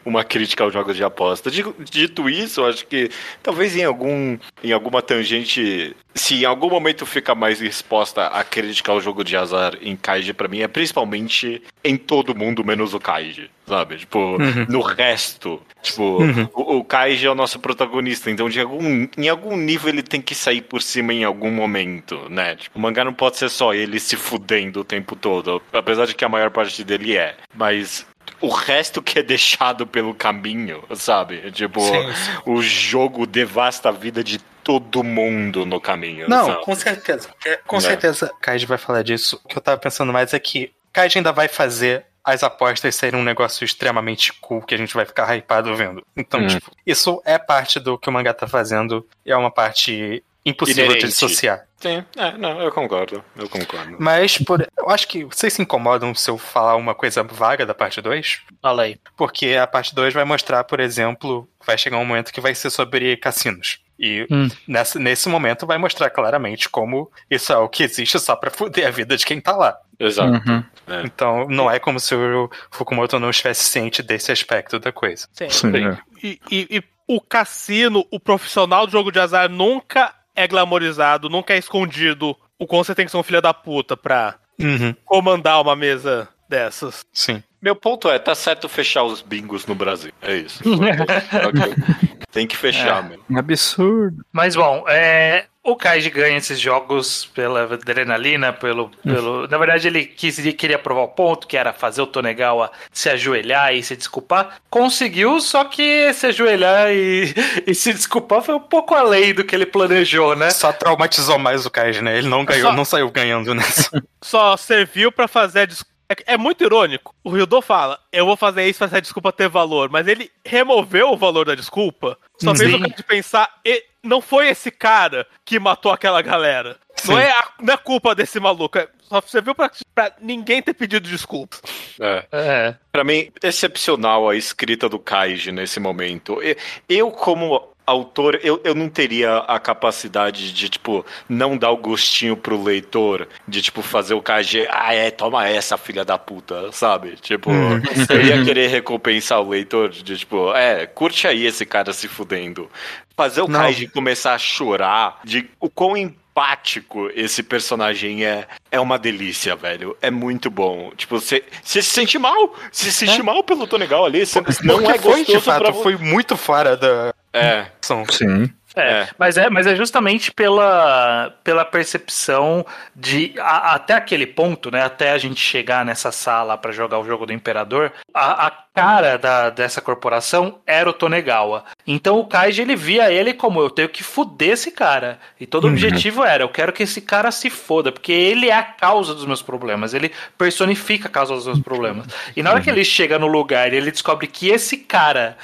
uma crítica aos jogos de aposta. Digo- Dito isso, acho que talvez em algum em alguma tangente, se em algum momento fica mais exposta a crítica ao jogo de azar em Kaiji pra mim é principalmente em todo mundo menos o Kaiji, sabe? Tipo, no resto, tipo, o, o Kaiji é o nosso protagonista, então de algum em algum nível ele tem que sair por cima em algum momento, né? Tipo, o mangá não pode ser só ele se fudendo o tempo todo, apesar de que a maior parte dele é, mas o resto que é deixado pelo caminho, sabe? Tipo, Sim, sim. o jogo devasta a vida de todo mundo no caminho. Não, sabe? com certeza. É, com É. certeza, Kaiji vai falar disso. O que eu tava pensando mais é que Kaiji ainda vai fazer as apostas serem um negócio extremamente cool que a gente vai ficar hypado vendo. Então, Hum. tipo, isso é parte do que o mangá tá fazendo é uma parte impossível Inerente. de dissociar. Sim, é, não, eu concordo. Eu concordo. Mas, por, eu acho que vocês se incomodam se eu falar uma coisa vaga da parte 2? Fala aí. Porque a parte 2 vai mostrar, por exemplo, vai chegar um momento que vai ser sobre cassinos. E Hum. nessa, nesse momento vai mostrar claramente como isso é o que existe só pra foder a vida de quem tá lá. Exato. Uhum. É. Então não é como se o Fukumoto não estivesse ciente desse aspecto da coisa. Sim. Sim, Sim. é. E, e- e o cassino, o profissional do jogo de azar nunca é glamorizado, nunca é escondido o quão você tem que ser um filho da puta pra Uhum, comandar uma mesa dessas. sim. Meu ponto é, tá certo fechar os bingos no Brasil. É isso. Tem que fechar, meu. Um absurdo. Mas bom, é, o Kaiji ganha esses jogos pela adrenalina, pelo. pelo na verdade, ele quis, ele queria provar o ponto, que era fazer o Tonegawa se ajoelhar e se desculpar. Conseguiu, só que se ajoelhar e, e se desculpar foi um pouco além do que ele planejou, né? Só traumatizou mais o Kaiji, né? Ele não ganhou, Só- não saiu ganhando nessa. Só serviu pra fazer a des- é, é muito irônico. O Ryudo fala, eu vou fazer isso pra essa desculpa ter valor, mas ele removeu o valor da desculpa, só fez Sim. o cara de pensar, e não foi esse cara que matou aquela galera. Não é, a, não é culpa desse maluco, é- só serviu pra, pra ninguém ter pedido desculpa. É. É. Pra mim, excepcional a escrita do Kaiji nesse momento. E- Eu, como autor, eu, eu não teria a capacidade de, tipo, não dar o gostinho pro leitor, de, tipo, fazer o Kaiji, ah, é, toma essa, filha da puta, sabe? Tipo, eu ia querer recompensar o leitor de, tipo, é, curte aí esse cara se fudendo. Fazer o Não. Kaiji começar a chorar de o quão empático esse personagem é, é uma delícia, velho. É muito bom. Tipo, você se sente mal. Você se sente mal pelo Tonegal ali. Você não é foi, de gostoso fato, pra foi muito fora da É. Sim. É, É. Mas é, mas é justamente pela, pela percepção de a- até aquele ponto, né? Até a gente chegar nessa sala pra jogar o jogo do Imperador, a, a cara da, dessa corporação era o Tonegawa. Então o Kaiji ele via ele como eu tenho que fuder esse cara. E todo o objetivo era eu quero que esse cara se foda, porque ele é a causa dos meus problemas. Ele personifica a causa dos meus problemas. E na hora que ele chega no lugar e ele descobre que esse cara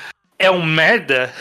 é um merda,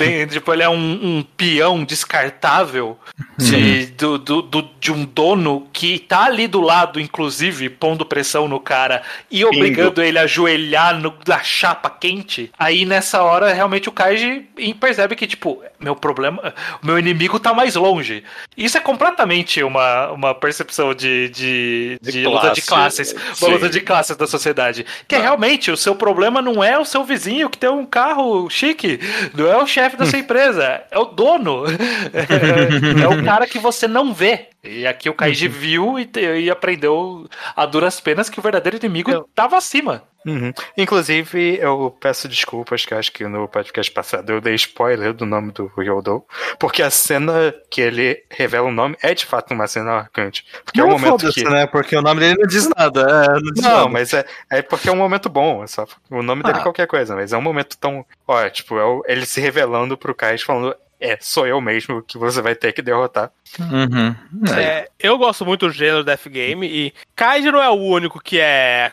É. tipo, ele é um, um peão descartável de, do, do- do- de um dono que tá ali do lado, inclusive, pondo pressão no cara e obrigando ele a ajoelhar no, na chapa quente. Aí nessa hora, realmente o Kaiji percebe que, tipo, meu problema, o meu inimigo tá mais longe. Isso é completamente uma, uma percepção de, de, De de luta de classe, classes, sim. uma luta de classes da sociedade. Que é realmente o seu problema não é o seu vizinho que tem um carro chique, não é o chefe da sua empresa, é o dono. É, é o cara que você não vê. E aqui o Kaiji viu e, e aprendeu a duras penas que o verdadeiro inimigo estava acima. Uhum. Inclusive, eu peço desculpas, que eu acho que no podcast passado eu dei spoiler do nome do Yodo, porque a cena que ele revela o nome é de fato uma cena marcante. Porque é um Não momento foda-se, que. né? Porque o nome dele não diz nada. É, não diz Não, nada. mas é, é porque é um momento bom. É só, o nome dele é Ah. qualquer coisa, mas é um momento tão. Ó, tipo, é o- ele se revelando pro Kais falando: É, sou eu mesmo que você vai ter que derrotar. Uhum. É. É, eu gosto muito do gênero Death Game e Kaiji não é o único que é,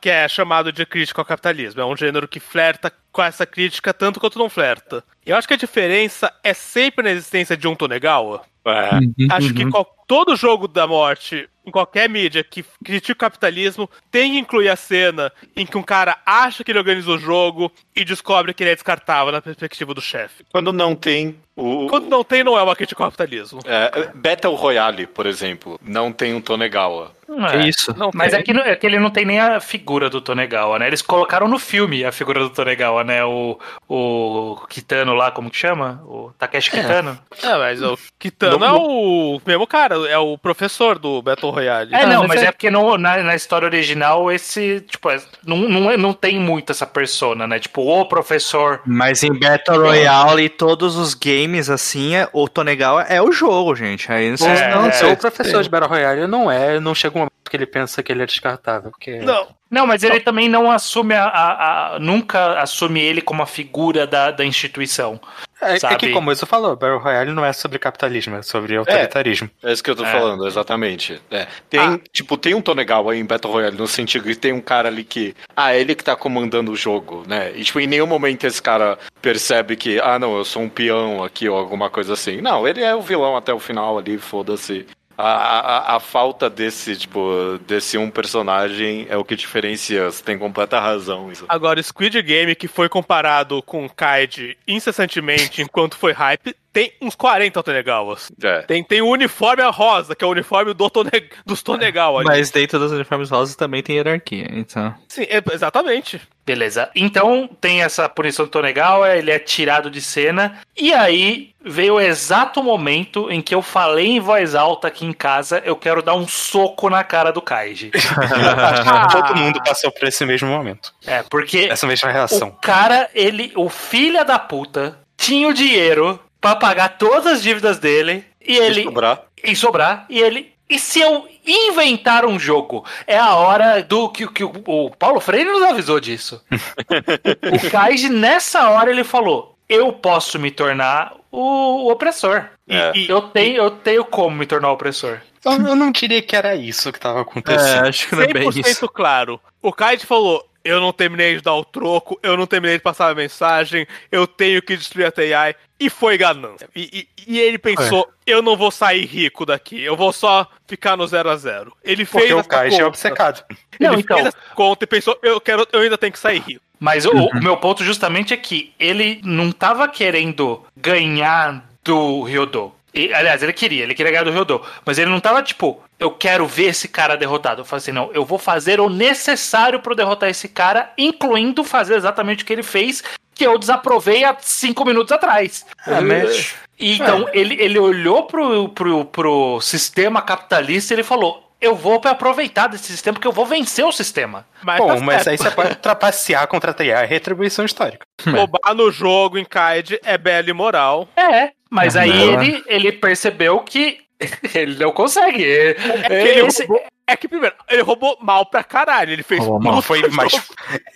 que é chamado de crítica ao capitalismo. É um gênero que flerta com essa crítica tanto quanto não flerta. Eu acho que a diferença é sempre na existência de um Tonegawa. É. Uhum, Acho uhum. que qual- todo jogo da morte, em qualquer mídia que critica o capitalismo, tem que incluir a cena em que um cara acha que ele organiza o jogo e descobre que ele é descartável na perspectiva do chefe. Quando não tem o. Quando não tem, não é uma crítica ao capitalismo. É, Battle Royale, por exemplo, não tem um Tonegawa. Que é. isso? Não Mas tem. é que, é que ele não tem nem a figura do Tonegawa, né? Eles colocaram no filme a figura do Tonegawa, né? O, o Kitano lá, como que chama? O Takeshi Kitano. É, mas o Kitano é o mesmo cara, é o professor do Battle Royale. É, Ah, não, mas mas é- é porque no- na, na história original esse, tipo, é- não, não, é- não tem muito essa persona, né? Tipo, o professor. Mas em Battle Royale e todos os games, assim, é- o Tonegawa é o jogo, gente. Aí vocês É, não é. Não, o professor de Battle Royale não é, não chega um momento que ele pensa que ele é descartável. Porque... Não, Não, mas ele também não assume a, a- a- Nunca assume ele como a figura da, da instituição. É, é que, como você falou, Battle Royale não é sobre capitalismo, é sobre autoritarismo. É isso que eu tô É. falando, exatamente. É. Tem, Ah. tipo, tem um Tonegawa em Battle Royale, no sentido que tem um cara ali que. Ah, ele que tá comandando o jogo, né? E, tipo, em nenhum momento esse cara percebe que, ah, não, eu sou um peão aqui ou alguma coisa assim. Não, ele é o vilão até o final ali, foda-se. A, a, falta desse, tipo, desse um personagem é o que diferencia. Você tem completa razão. Isso. Agora, Squid Game, que foi comparado com Kaid incessantemente enquanto foi hype, tem uns 40 Tonegawas. É. Tem, tem o uniforme rosa, que é o uniforme do Tone, dos Tonegawa. ali. Mas dentro dos uniformes rosas também tem hierarquia, então. Sim, é- exatamente. Beleza. Então tem essa punição do Tonegawa, ele é tirado de cena. E aí veio o exato momento em que eu falei em voz alta aqui em casa: eu quero dar um soco na cara do Kaiji. Todo mundo passou por esse mesmo momento. É, porque Essa mesma o reação. cara, ele, o filho da puta, tinha o dinheiro pra pagar todas as dívidas dele. E ele. sobrar. E sobrar. E ele. E se eu inventar um jogo? É a hora do que, que o, o Paulo Freire nos avisou disso. o Kaiji, nessa hora, ele falou: Eu posso me tornar o, o opressor. E- É. E eu tenho, eu tenho como me tornar o opressor. Eu, eu não diria que era isso que tava acontecendo. É, acho que não é bem 100% isso. claro. O Kaid falou: Eu não terminei de dar o troco, eu não terminei de passar a mensagem, eu tenho que destruir a TI. E foi ganância. E, e- e ele pensou: Eu não vou sair rico daqui, eu vou só ficar no 0 a 0 Ele fez Porque o essa Kaiji é conta. obcecado. Não, ele então. fez essa conta e pensou: Eu, quero, eu ainda tenho que sair rico. Mas o, o meu ponto justamente é que ele não tava querendo ganhar do Ryodo. E, aliás, ele queria, ele queria ganhar do Ryodo. Mas ele não tava tipo, eu quero ver esse cara derrotado. Eu falei assim, não, eu vou fazer o necessário pra eu derrotar esse cara, incluindo fazer exatamente o que ele fez, que eu desaprovei há cinco minutos atrás. É, mas- E Então, ele, ele olhou pro, pro, pro sistema capitalista e ele falou. Eu vou aproveitar desse sistema porque eu vou vencer o sistema. Mas Bom, tá mas aí você pode trapacear contra a TI, é retribuição histórica. Roubar no jogo em Kaid é belo e moral. É, mas aí ele, ele percebeu que ele não consegue. É que ele Esse- roubou- é que, primeiro, ele roubou mal pra caralho. Ele fez Roubou mal. Foi mais.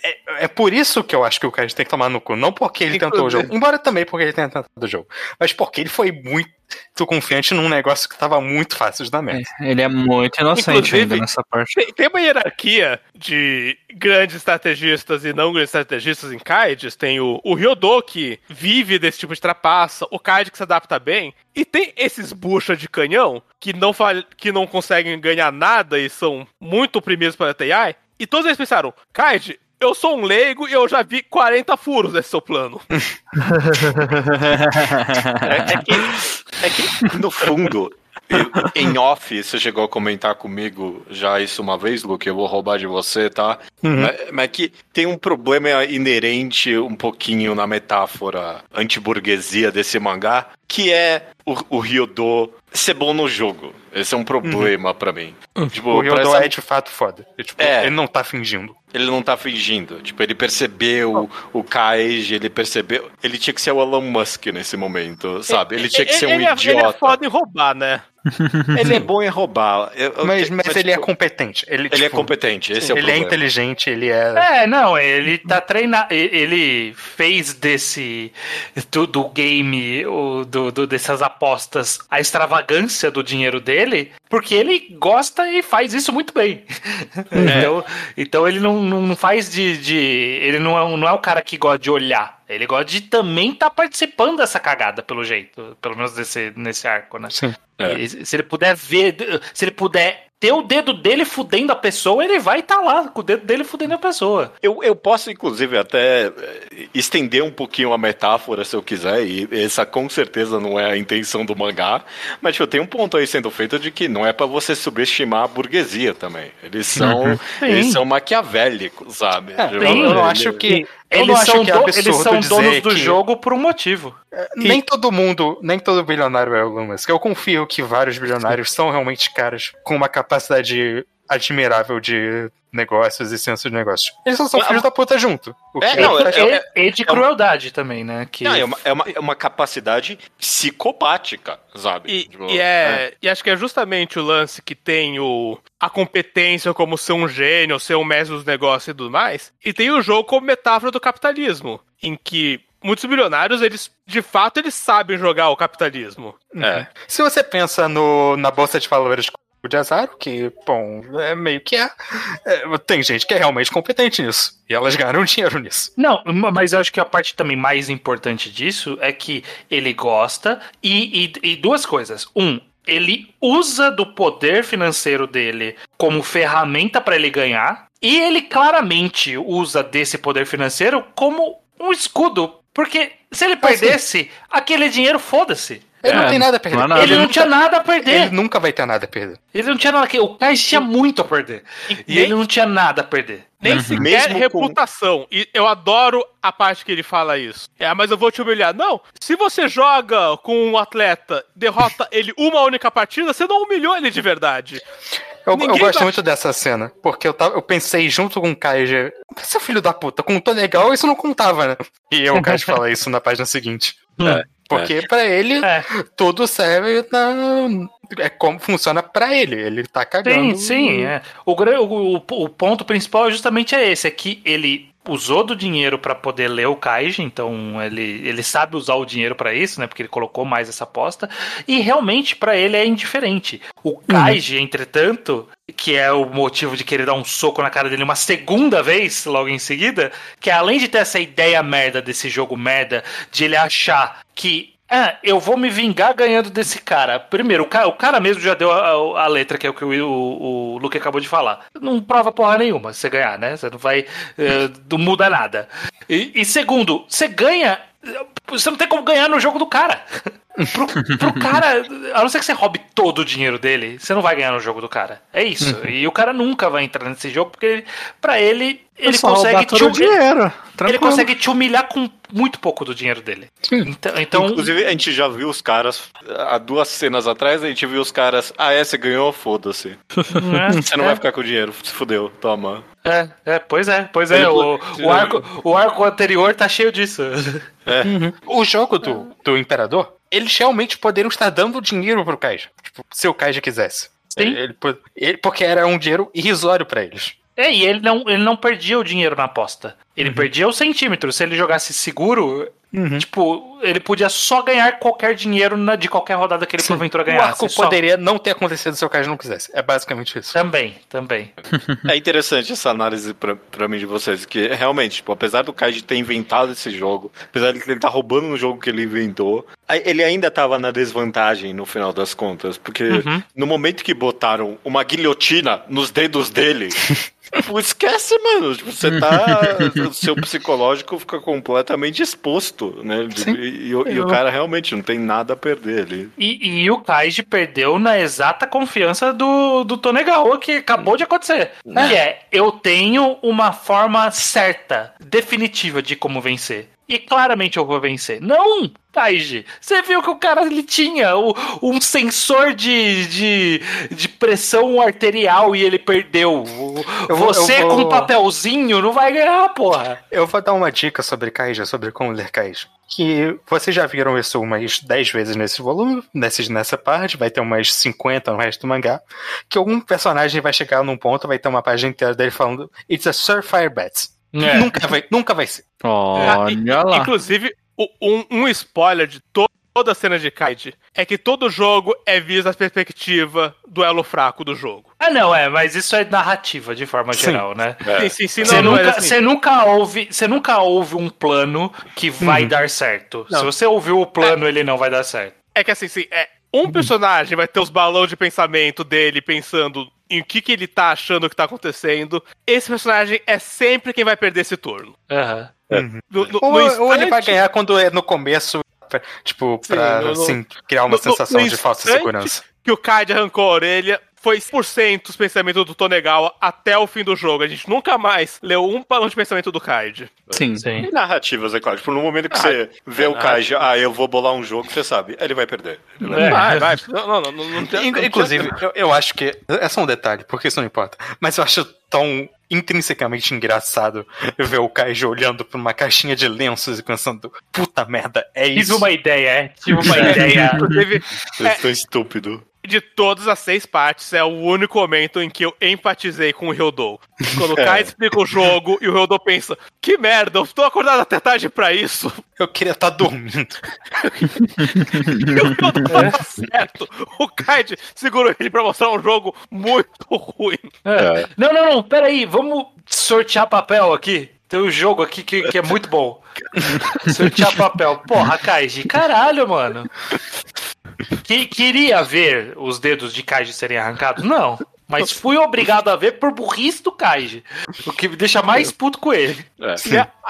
É, é por isso que eu acho que o Kaiji tem que tomar no cu. Não porque ele tentou o jogo. Embora também porque ele tenha tentado o jogo. Mas porque ele foi muito confiante num negócio que tava muito fácil de dar merda. Ele é muito inocente Inclusive- ainda nessa parte. Tem, tem uma hierarquia de grandes estrategistas e não grandes estrategistas em Kaides. Tem o, o Ryodo, que vive desse tipo de trapaça, o Kaid que se adapta bem. E tem esses bucha de canhão que não, que não conseguem ganhar nada e são muito oprimidos pela TI. E todos eles pensaram, Kaid, eu sou um leigo e eu já vi 40 furos nesse seu plano. É, é que, é que, no fundo, eu- em off, você chegou a comentar comigo já isso uma vez, Luke, eu vou roubar de você, tá? Mas, mas que tem um problema inerente um pouquinho na metáfora antiburguesia desse mangá, que é o, o Ryodo ser bom no jogo. Esse é um problema pra mim. Tipo, o Ryodo essa- é de fato foda. E, tipo, É. Ele não tá fingindo. ele não tá fingindo. Tipo, ele percebeu o Kaiji, ele percebeu. Ele tinha que ser o Elon Musk nesse momento, sabe? Ele tinha que ser um ele é- Ele é idiota. foda em roubar, né? Ele é bom em roubar. Eu- eu- Mas, mas ele é tipo, competente. Ele, Ele é tipo, competente, esse é o ele é problema. inteligente, ele é. É, não, ele tá treinado. Ele fez desse. do, do game, do, do- dessas apostas, a extravagância do dinheiro dele, porque ele gosta e faz isso muito bem. então, então ele não, não faz de. de ele não é, não é o cara que gosta de olhar. Ele gosta de também estar participando dessa cagada, pelo jeito. Pelo menos desse, nesse arco, né? Sim. É. Se ele puder ver, se ele puder ter o dedo dele fudendo a pessoa, ele vai estar lá com o dedo dele fudendo a pessoa. Eu, eu posso, inclusive, até eh, estender um pouquinho a metáfora, se eu quiser, e essa com certeza não é a intenção do mangá, mas tipo, tem um ponto aí sendo feito de que não é pra você subestimar a burguesia também. Eles são, eles Sim. são maquiavélicos, sabe? É, Tipo, eu, eu ele- acho que. Eles são, que é do- eles são donos do que jogo por um motivo. Nem todo mundo, nem todo bilionário é o Elon Musk. Eu confio que vários bilionários são realmente caras com uma capacidade admirável de negócios e senso de negócios. Eles só são Mas- filhos da puta junto. É, não, é- é- E, e de crueldade também, né? Que Não, é, uma, é, uma, é uma capacidade psicopática, sabe? E, Tipo, e é, e acho que é justamente o lance que tem o, a competência como ser um gênio, ser um mestre dos negócios e tudo mais. E tem o jogo como metáfora do capitalismo, em que muitos bilionários, eles, de fato, eles sabem jogar o capitalismo. É. Se você pensa no, na bolsa de valores de Azaro, que, bom, é meio que é, é, Tem gente que é realmente competente nisso. E elas ganham dinheiro nisso. Não, ma- mas eu acho que a parte também mais importante disso é que ele gosta e, e- e duas coisas. Um, ele usa do poder financeiro dele como ferramenta para ele ganhar e ele claramente usa desse poder financeiro como um escudo. Porque se ele sim. perdesse, aquele dinheiro, foda-se. Ele não É, tem nada a perder. não nada. Ele não tinha nada a perder. Ele nunca vai ter nada a perder. Ele não tinha nada. que- O Kais tinha muito a perder. E nem- ele não tinha nada a perder. Nem sequer Mesmo com- reputação. E eu adoro a parte que ele fala isso. É, mas eu vou te humilhar. Não, se você joga com um atleta, derrota ele uma única partida, você não humilhou ele de verdade. Eu, eu gosto vai- muito dessa cena, porque eu, tava, eu pensei junto com o Kaiji, seu filho da puta, contou legal, isso não contava, né? E eu, o Kaiji fala isso na página seguinte. É, Porque pra ele, É. tudo serve na... É como funciona pra ele. Ele tá cagando. Sim, sim. É. O, o, o- ponto principal é justamente é esse: é que ele usou do dinheiro pra poder ler o Kaiji, então ele, ele sabe usar o dinheiro pra isso, né? Porque ele colocou mais essa aposta. E realmente pra ele é indiferente. O Kaiji, entretanto, que é o motivo de querer dar um soco na cara dele uma segunda vez, logo em seguida, que além de ter essa ideia merda desse jogo merda, de ele achar que ah, eu vou me vingar ganhando desse cara. Primeiro, o cara, o cara mesmo já deu a, a- a letra, que é o que o, o, o Luke acabou de falar. Não prova porra nenhuma você ganhar, né? Você não vai. eh, não muda nada. E, e segundo, você ganha. Você não tem como ganhar no jogo do cara. Pro, pro cara, a não ser que você roube todo o dinheiro dele, você não vai ganhar no jogo do cara. É isso. E o cara nunca vai entrar nesse jogo, porque pra ele, ele consegue te dinheiro. Ele consegue te humilhar com muito pouco do dinheiro dele. Então, então Inclusive, a gente já viu os caras, há duas cenas atrás, a gente viu os caras, ah, é, você ganhou, foda-se. Você não vai ficar com o dinheiro, se fudeu, toma. É, é, pois é, pois é. O, o, arco, o arco anterior tá cheio disso. O jogo do, do Imperador, eles realmente poderiam estar dando dinheiro pro Kaiji. Tipo, se o Kaiji quisesse. Sim. Ele, ele- porque era um dinheiro irrisório pra eles. É, e ele não, ele não perdia o dinheiro na aposta. Ele perdia o centímetro. Se ele jogasse seguro, tipo, ele podia só ganhar qualquer dinheiro na- de qualquer rodada que ele porventura O ganhasse. arco só. poderia não ter acontecido se o Kaiji não quisesse. É basicamente isso. Também, também. É interessante essa análise pra, pra mim de vocês, que realmente, tipo, apesar do Kaiji ter inventado esse jogo, apesar de ele estar roubando um jogo que ele inventou, ele ainda tava na desvantagem no final das contas, porque no momento que botaram uma guilhotina nos dedos dele, tipo, esquece, mano, tipo, você tá, o seu psicológico fica completamente exposto, né, Sim. e, e o- e o cara realmente não tem nada a perder ali. E, e o Kaiji perdeu na exata confiança do, do Tonegawa, que acabou de acontecer. Que é, eu tenho uma forma certa, definitiva de como vencer. E claramente eu vou vencer. Não, Kaiji. Você viu que o cara ele tinha o- um sensor de, de, de pressão arterial e ele perdeu. Vou- Você eu com vou- um papelzinho não vai ganhar, porra. Eu vou dar uma dica sobre Kaiji, sobre como ler Kaiji. Que vocês já viram isso umas 10 vezes nesse volume, nesse, nessa parte, vai ter umas 50 no resto do mangá. Que algum personagem vai chegar num ponto, vai ter uma página inteira dele falando It's a Surfire Bet. É. Nunca, vai, nunca vai ser. Olha lá. Inclusive, um, um spoiler de to- toda a cena de Kaiji é que todo jogo é visto da perspectiva do elo fraco do jogo. Ah, não, é, mas isso é narrativa de forma Sim. geral, né? Sim, sim, sim, Você não, não é nunca, assim. nunca ouve, você nunca ouve um plano que vai dar certo. Se você ouviu o plano, ele não vai dar certo. É que assim, sim, é, um personagem vai ter os balões de pensamento dele pensando em o que, que ele tá achando que tá acontecendo, esse personagem é sempre quem vai perder esse turno. Aham. No, no- Ou, no ou ele vai instante- ganhar quando é no começo, pra- tipo, pra no- no- assim, criar uma sensação no de falsa instante segurança. que o Kaid arrancou a orelha foi 100% os pensamentos do Tonegawa até o fim do jogo. A gente nunca mais leu um balão de pensamento do Kaid. Sim. Sim. E narrativas, é claro. Tipo, no momento que você vê o Kaiji, ah, eu vou bolar um jogo, você sabe, ele vai perder. Ele vai É. Vai, vai. Não, não, não, não, tem- Inclusive, eu, eu acho que. É só um detalhe, porque isso não importa. Mas eu acho tão intrinsecamente engraçado ver o Kaiji olhando pra uma caixinha de lenços e pensando: puta merda, é Tive isso. uma ideia, é. Tive uma ideia. Inclusive, Vocês estão estúpidos. De todas as seis partes, é o único momento em que eu empatizei com o Ryodou. Quando o É. Kai explica o jogo e o Ryodou pensa, que merda, eu tô acordado até tarde pra isso. Eu queria estar dormindo. E o Ryodou tá certo. O Kaid segurou ele pra mostrar um jogo muito ruim. É. Não, não, não, peraí, vamos sortear papel aqui. Tem um jogo aqui que, que é muito bom. sortear papel. Porra, Kaiji, caralho, mano. Que, queria ver os dedos de Kaiji serem arrancados? Não. Mas fui obrigado a ver por burrice do Kaiji. O que me deixa mais puto com ele. É.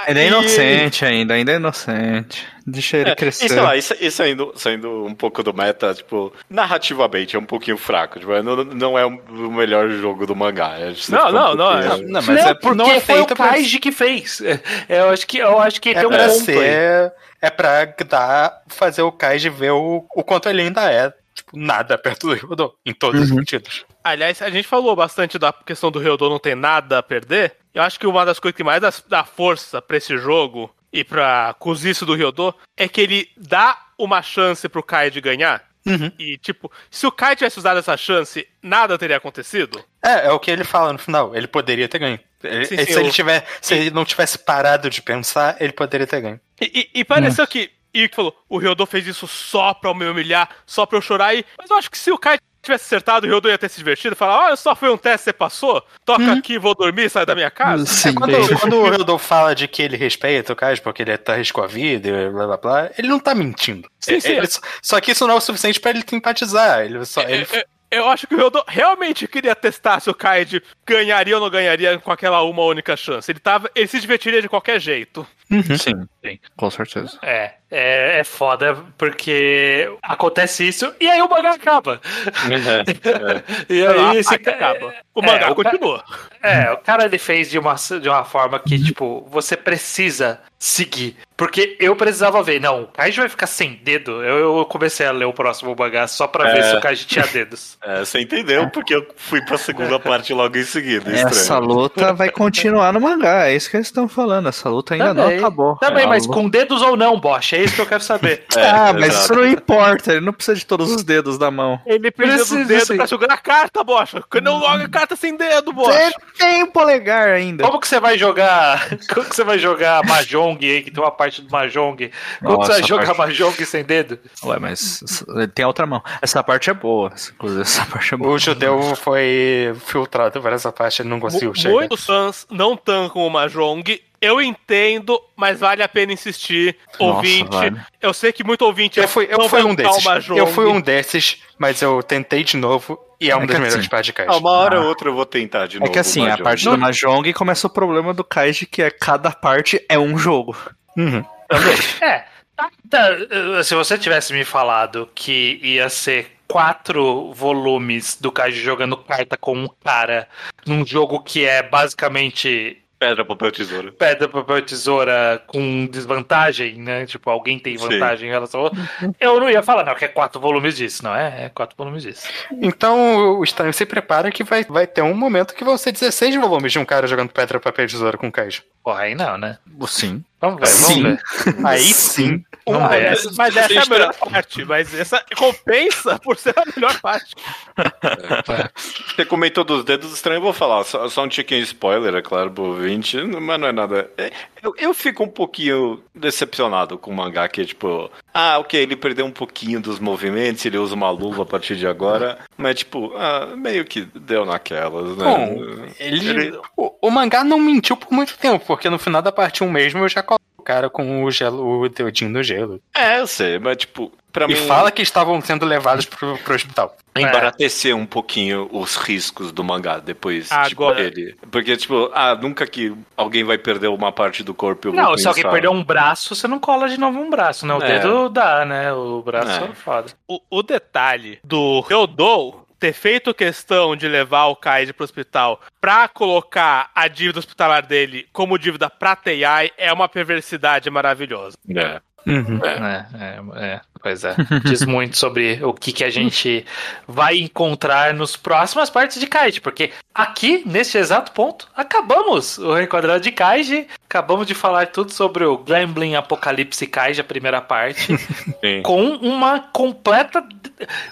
Ele é E- inocente ainda, ainda é inocente. Deixa ele É, crescer. e sei lá, isso, isso saindo, saindo um pouco do meta, tipo, narrativamente é um pouquinho fraco. Tipo, não, não é o melhor jogo do mangá. É, Não, fica um não, não, pouquinho- Não, mas não, é, porque não é foi feito o pra, Kaiji que fez. É, Eu acho que, eu acho que é tem um pra ponto aí. É pra dar, fazer o Kaiji ver o, o quanto ele ainda é. Tipo, nada perto do Ryudo, em todos os sentidos. Aliás, a gente falou bastante da questão do Ryodou não ter nada a perder. Eu acho que uma das coisas que mais dá, força pra esse jogo e pra cozice do Ryodou é que ele dá uma chance pro Kai de ganhar. Uhum. E, tipo, se o Kai tivesse usado essa chance, nada teria acontecido. É, é o que ele fala no final. Ele poderia ter ganho. Ele- Sim, se, sim, ele eu- tiver, se ele não tivesse parado de pensar, ele poderia ter ganho. E, e- e pareceu que. E falou, o Ryodou fez isso só pra me humilhar, só pra eu chorar. E, mas eu acho que se o Kai tivesse acertado, o Ryodou ia ter se divertido. Falar, olha só, foi um teste, você passou. Toca aqui, vou dormir, sai da minha casa. Sim, Quando, bem. quando o Ryudo fala de que ele respeita o Kaiji porque ele tá arriscou a vida e blá blá blá, ele não tá mentindo. Sim, sim. Ele- só que isso não é o suficiente pra ele simpatizar. Ele só, ele, Eu, acho que o Ryodou realmente queria testar se o Kaid ganharia ou não ganharia com aquela uma única chance. Ele, tava, ele se divertiria de qualquer jeito. Sim, sim, com certeza. É, é, é foda, porque acontece isso e aí o mangá acaba. E A- aí esse aí ca- acaba. O mangá é, o ca- continua. É, o cara ele fez de uma, de uma forma que, tipo, você precisa seguir. Porque eu precisava ver. Não, o Kaiji vai ficar sem dedo. Eu, eu comecei a ler o próximo mangá só pra ver É. se o Kaiji tinha dedos. É, você entendeu porque eu fui pra segunda parte logo em seguida. Essa Estranho. luta vai continuar no mangá, é isso que eles estão falando. Essa luta ainda Também, não acabou. Também, É uma mas luta- com dedos ou não, Bosch. É isso que eu quero saber. É, ah, mas exato. isso não importa, ele não precisa de todos os dedos da mão. Ele precisa Precisa, dos dedos pra segurar a carta, bocha. Quando eu logo a carta sem dedo, bocha. Você tem um polegar ainda. Como que você vai jogar. Como que você vai jogar Mahjong aí, que tem uma parte do Mahjong? Como que Nossa, você vai jogar parte- Mahjong sem dedo? Ué, mas ele tem a outra mão. Essa parte é boa. Inclusive, essa parte é boa. o judeu foi filtrado por essa parte, ele não conseguiu chegar. Muitos fãs não tancam o Mahjong. Eu entendo, mas vale a pena insistir. Nossa, ouvinte. vale. Eu sei que muito ouvinte Eu fui, eu não fui um desses. Mahjong. Eu fui um desses, mas eu tentei de novo e é uma É das que melhores assim, partes de Ah, Kaiji. uma hora ou outra eu vou tentar de É novo. que assim, a parte do Mahjong começa o problema do Kaiji, que é cada parte é um jogo. Uhum. É. tá- tá, eh, se você tivesse me falado que ia ser quatro volumes do Kaiji jogando carta com um cara num jogo que é basicamente Pedra, papel, tesoura. pedra, papel, tesoura com desvantagem, né? Tipo, alguém tem Sim. vantagem em relação ao outro. Eu não ia falar, não, que é quatro volumes disso, não é? É quatro volumes disso. Então o estranho se prepara que vai, vai ter um momento que vão ser 16 volumes de um cara jogando pedra, papel e tesoura com Kaiji. Porra, aí não, né? Sim. Vamos ver, vamos Sim. ver. Aí sim. Ver. essa- mas essa é a melhor parte. Mas essa compensa por ser a melhor parte. Você comentou dos dedos estranhos, eu vou falar. Só, só um tiquinho spoiler, é claro, pro ouvinte, mas não é nada. É, Eu, eu fico um pouquinho decepcionado com o mangá, que é tipo, ah, ok, ele perdeu um pouquinho dos movimentos, ele usa uma luva a partir de agora, mas tipo, ah, meio que deu naquelas, né? Bom, ele, O, o mangá não mentiu por muito tempo, porque no final da parte 1 mesmo eu já coloco cara com o gelo, o dedinho no gelo. É, eu sei, mas tipo, pra E mim fala que estavam sendo levados pro, pro hospital. embaratecer um pouquinho os riscos do mangá depois. Agora- Tipo, ele. Porque, tipo, ah, nunca que alguém vai perder uma parte do corpo. Eu Não, se alguém perder um braço, você não cola de novo um braço, né? O É. dedo dá, né? O braço É. é foda. O, o detalhe do Ryodou ter feito questão de levar o Kaiji pro hospital pra colocar a dívida hospitalar dele como dívida pra Teiai é uma perversidade maravilhosa. É. É, é, é, pois é. Diz muito sobre o que, que a gente vai encontrar nos próximas partes de Kaiji, porque aqui, neste exato ponto, acabamos o reenquadrado de Kaiji, acabamos de falar tudo sobre o Glamblin Apocalipse Kaiji, a primeira parte, Sim. com uma completa,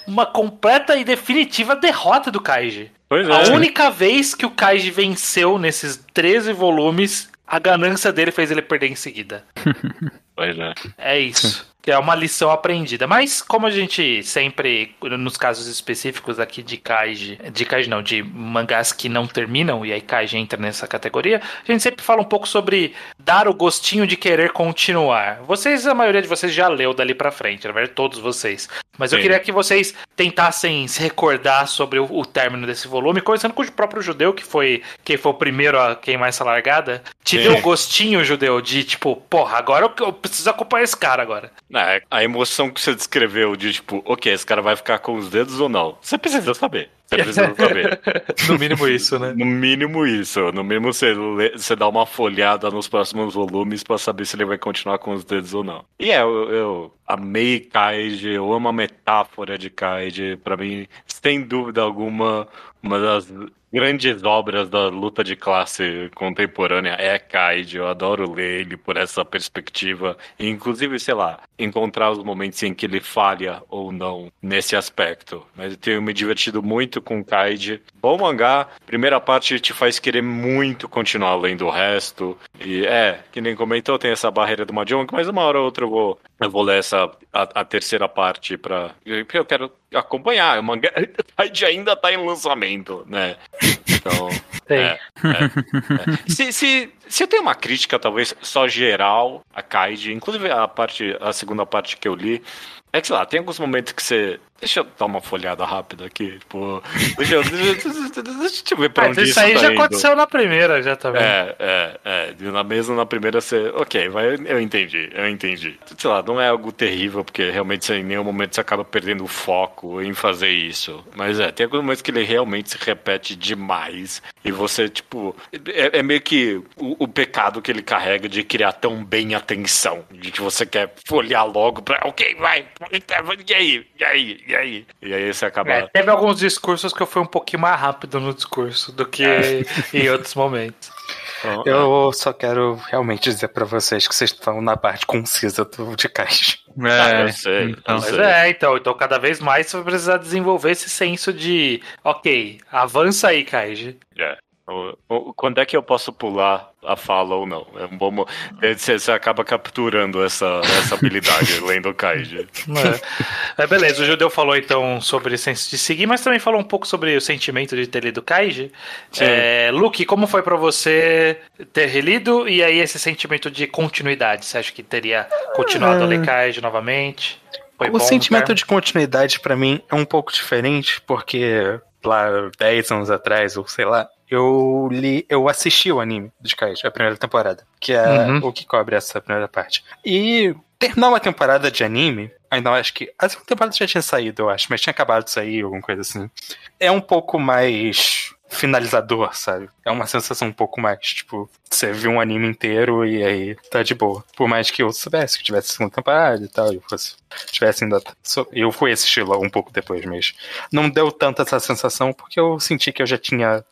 uma completa e definitiva derrota do Kaiji. Pois é. A única vez que o Kaiji venceu nesses 13 volumes, a ganância dele fez ele perder em seguida. Pois é. É isso. Que é uma lição aprendida. Mas, como a gente sempre, nos casos específicos aqui de Kaiji, de Kaiji não, de mangás que não terminam, e aí Kaiji entra nessa categoria, a gente sempre fala um pouco sobre dar o gostinho de querer continuar. Vocês, a maioria de vocês já leu dali pra frente, na verdade, todos vocês. Mas eu Sim. queria que vocês tentassem se recordar sobre o, o término desse volume, começando com o próprio judeu, que foi quem foi o primeiro a queimar essa largada. Te Sim. deu um gostinho, judeu, de tipo, porra, agora eu, eu preciso acompanhar esse cara agora. É, a emoção que você descreveu de tipo, ok, esse cara vai ficar com os dedos ou não? Você precisa saber. Você precisa saber. No mínimo isso, né? No mínimo isso. No mínimo você, lê- você dá uma folhada nos próximos volumes pra saber se ele vai continuar com os dedos ou não. E é, eu, eu amei Kaiji, eu amo a metáfora de Kaiji. Pra mim, sem dúvida alguma, uma das grandes obras da luta de classe contemporânea é Kaiji. Eu adoro ler ele por essa perspectiva. Inclusive, sei lá, encontrar os momentos em que ele falha ou não nesse aspecto. Mas eu tenho me divertido muito com Kaiji. Bom mangá, primeira parte te faz querer muito continuar lendo o resto. E é, que nem comentou, tem essa barreira do Mahjong, mas uma hora ou outra eu vou, eu vou ler essa, a, a terceira parte pra. Porque eu quero acompanhar. O mangá Kaiji ainda tá em lançamento, né? Então. É, é, é. Se, se, se eu tenho uma crítica, talvez só geral a Kaiji, inclusive a parte, a segunda parte que eu li, é que, sei lá, tem alguns momentos que você. Deixa eu dar uma folhada rápida aqui, tipo. Deixa eu, deixa, eu- ver pra Mas onde isso aí tá já indo. aconteceu na primeira, já também. É, é, é. Na mesma, na primeira você. Ok, vai, eu entendi, eu entendi. Sei lá, não é algo terrível, porque realmente você, em nenhum momento você acaba perdendo o foco em fazer isso. Mas é, tem alguns momentos que ele realmente se repete demais. E você, tipo. É, é meio que o, o pecado que ele carrega de criar tão bem a tensão. De que você quer folhear logo pra. Ok, vai. E aí? E aí? E aí? E aí você acaba. É, teve alguns discursos que eu fui um pouquinho mais rápido no discurso do que em outros momentos. Então, Eu só quero realmente dizer pra vocês que vocês estão na parte concisa do de caixa. Ah, eu sei, então. eu Mas sei. é, então, então cada vez mais você vai precisar desenvolver esse senso de, ok, avança aí, Kaiji. É. O- o- Quando é que eu posso pular a fala ou não? É um bom. mo- é, Você, você acaba capturando essa, essa habilidade lendo o Kaiji. É. É, beleza, o Judeu falou então sobre o senso de seguir, mas também falou um pouco sobre o sentimento de ter lido Kaiji. Sim. É, Luke, como foi pra você ter relido e aí esse sentimento de continuidade? Você acha que teria continuado a ler Kaiji novamente? Foi o bom, sentimento cara? de continuidade pra mim é um pouco diferente, porque lá 10 anos atrás, ou sei lá, eu li, eu assisti o anime de Kaiji, a primeira temporada, que é Uhum. o que cobre essa primeira parte. E terminar uma temporada de anime, ainda acho que a segunda temporada já tinha saído, eu acho, mas tinha acabado de sair, alguma coisa assim. É um pouco mais finalizador, sabe? É uma sensação um pouco mais, tipo, você viu um anime inteiro e aí tá de boa. Por mais que eu soubesse que tivesse segunda temporada e tal, e fosse, tivesse ainda. Eu fui assistir lá um pouco depois, mas não deu tanto essa sensação porque eu senti que eu já tinha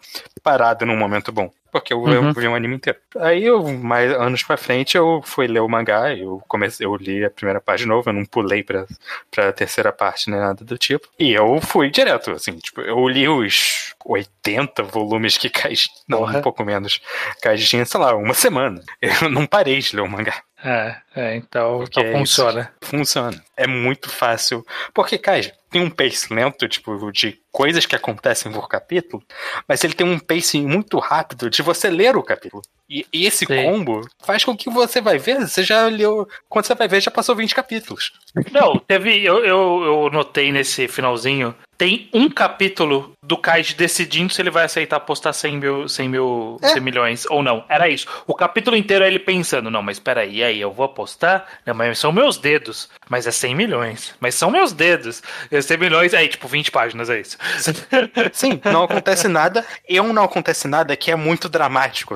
parado num momento bom. Porque eu, eu vi um anime inteiro. Aí, eu, mais anos pra frente, eu fui ler o mangá, eu comecei, eu li a primeira parte de novo, eu não pulei pra, pra terceira parte nem nada do tipo. E eu fui direto, assim, tipo, eu li os 80 volumes que Kaiji. Não, Porra. um pouco menos. Kaiji tinha, sei lá, uma semana. Eu não parei de ler o mangá. É, é, então, então é funciona. Funciona. É muito fácil. Porque, Kai, tem um pace lento, tipo, de coisas que acontecem por capítulo, mas ele tem um pacing muito rápido de você ler o capítulo. E e esse Sim. combo faz com que você vai ver, você já leu. Quando você vai ver, já passou 20 capítulos. Não, teve. Eu, eu, eu notei nesse finalzinho. Tem um capítulo do Kaiji decidindo se ele vai aceitar apostar 100 mil, 100 mil É. 100 milhões ou não. Era isso. O capítulo inteiro é ele pensando: não, mas peraí, e aí, eu vou apostar? Não, mas são meus dedos. Mas é 100 milhões. Mas são meus dedos. É 100 milhões, aí, tipo, 20 páginas, é isso. Sim, não acontece nada. E um não acontece nada que é muito dramático.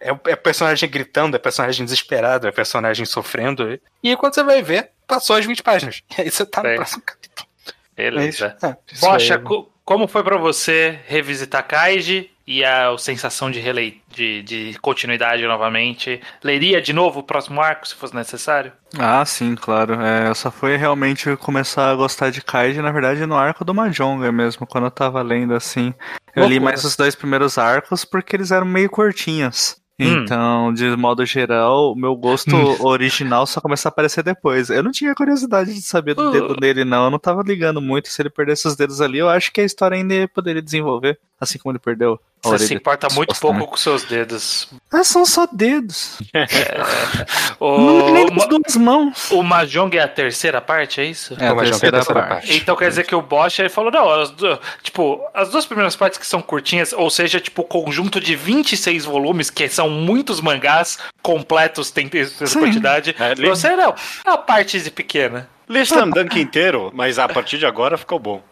É, é personagem gritando, é personagem desesperado, é personagem sofrendo. E quando você vai ver, passou as 20 páginas. E aí você tá no Sim. próximo capítulo. Beleza. É, isso Bocha, aí. co- como foi pra você revisitar Kaiji e a sensação de, relei de, de continuidade novamente? Leria de novo o próximo arco, se fosse necessário? Ah, sim, claro. É, só fui realmente começar a gostar de Kaiji, na verdade, no arco do Mahjong mesmo, quando eu tava lendo assim. Eu li Loucura. mais os dois primeiros arcos porque eles eram meio curtinhos. Hum. Então, de modo geral, o meu gosto original só começou a aparecer depois. Eu não tinha curiosidade de saber do Uh. dedo dele, não. Eu não tava ligando muito. Se ele perdesse os dedos ali, eu acho que a história ainda poderia desenvolver. Assim como ele perdeu a Você orelha. se importa muito pouco com seus dedos. Ah, são só dedos. O, Não nem com duas mãos. o Mahjong é a terceira parte, é isso? É, a Mas não terceira parte. parte. Então quer dizer que o Bosch ele falou, não, as du- tipo, as duas primeiras partes que são curtinhas, ou seja, tipo, conjunto de 26 volumes, que são muitos mangás completos, tem essa Sim. quantidade. É, li- Você não, é a parte pequena. Li Slam Dunk inteiro, mas a partir de agora ficou bom.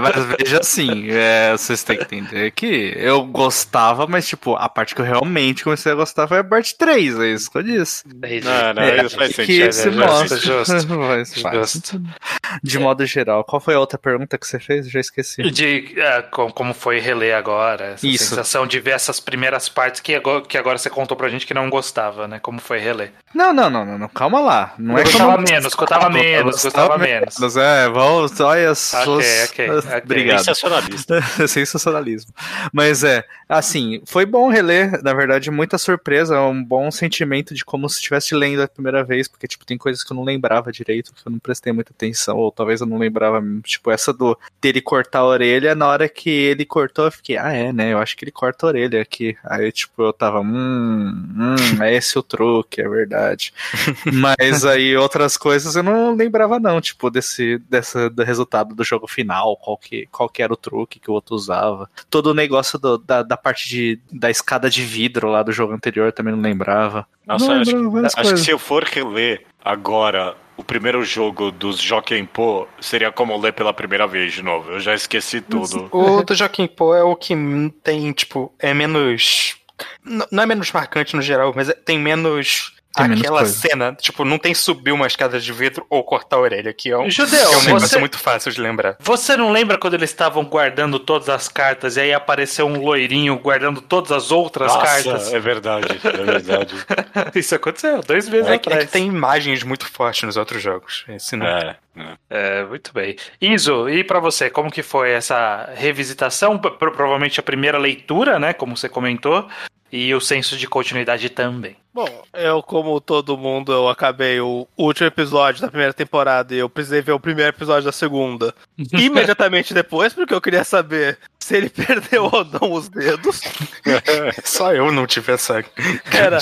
Mas veja assim, é, vocês têm que entender que eu gostava, mas tipo, a parte que eu realmente comecei a gostar foi a parte 3, é isso que eu disse. Não, não, É, isso faz que sentido. se é justo, mostra. justo, Faz- faz justo. De modo geral, qual foi a outra pergunta que você fez? Eu já esqueci. De é, com- como foi reler agora, essa Isso. sensação de ver essas primeiras partes que agora, que agora você contou pra gente que não gostava, né? Como foi reler. Não, não, não, não, não, calma lá. Não é eu Gostava não menos, gostava menos, gostava menos. É, vamos, olha as Ok, suas... ok, ok. Obrigado. Sensacionalista. Sensacionalismo. Mas é, assim, foi bom reler, na verdade, muita surpresa, um bom sentimento de como se estivesse lendo a primeira vez, porque, tipo, tem coisas que eu não lembrava direito, que eu não prestei muita atenção, ou talvez eu não lembrava, tipo, essa do dele cortar a orelha, na hora que ele cortou, eu fiquei, ah, é, né, eu acho que ele corta a orelha aqui. Aí, tipo, eu tava, hum, hum, é esse o truque, é verdade. Mas aí outras coisas eu não lembrava, não, tipo, desse, dessa, do resultado do jogo final, qual que, qual que era o truque que o outro usava. Todo o negócio do- da, da parte de, da escada de vidro lá do jogo anterior também não lembrava. Nossa, não acho, várias acho que se eu for reler agora o primeiro jogo dos Jokenpô, seria como ler pela primeira vez de novo. Eu já esqueci tudo. O do Joaquim Pô é o que tem, tipo, é menos. Não é menos marcante no geral, mas é- tem menos. Tem aquela coisa. cena, tipo, não tem subir uma escada de vidro ou cortar a orelha, que é um, Judeu, que é um negócio você- muito fácil de lembrar. Você não lembra quando eles estavam guardando todas as cartas e aí apareceu um loirinho guardando todas as outras Nossa, cartas? é verdade, é verdade. Isso aconteceu dois meses É, é atrás. que tem imagens muito fortes nos outros jogos. Esse não. É, é. Muito bem. Iso, e pra você, como que foi essa revisitação? P- provavelmente a primeira leitura, né, como você comentou, e o senso de continuidade também. Bom, eu, como todo mundo, eu acabei o último episódio da primeira temporada e eu precisei ver o primeiro episódio da segunda imediatamente depois, porque eu queria saber se ele perdeu ou não os dedos. Só eu não tive essa. Era,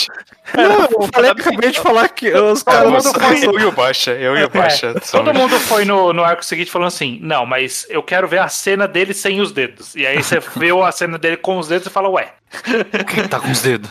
Não, eu falei, acabei de falar que os Todo caras. foi eu e o Bocha. Eu e o. É, somos- todo mundo foi no, no arco seguinte falando assim: não, mas eu quero ver a cena dele sem os dedos. E aí você vê a cena dele com os dedos e fala, ué, Quem tá com os dedos?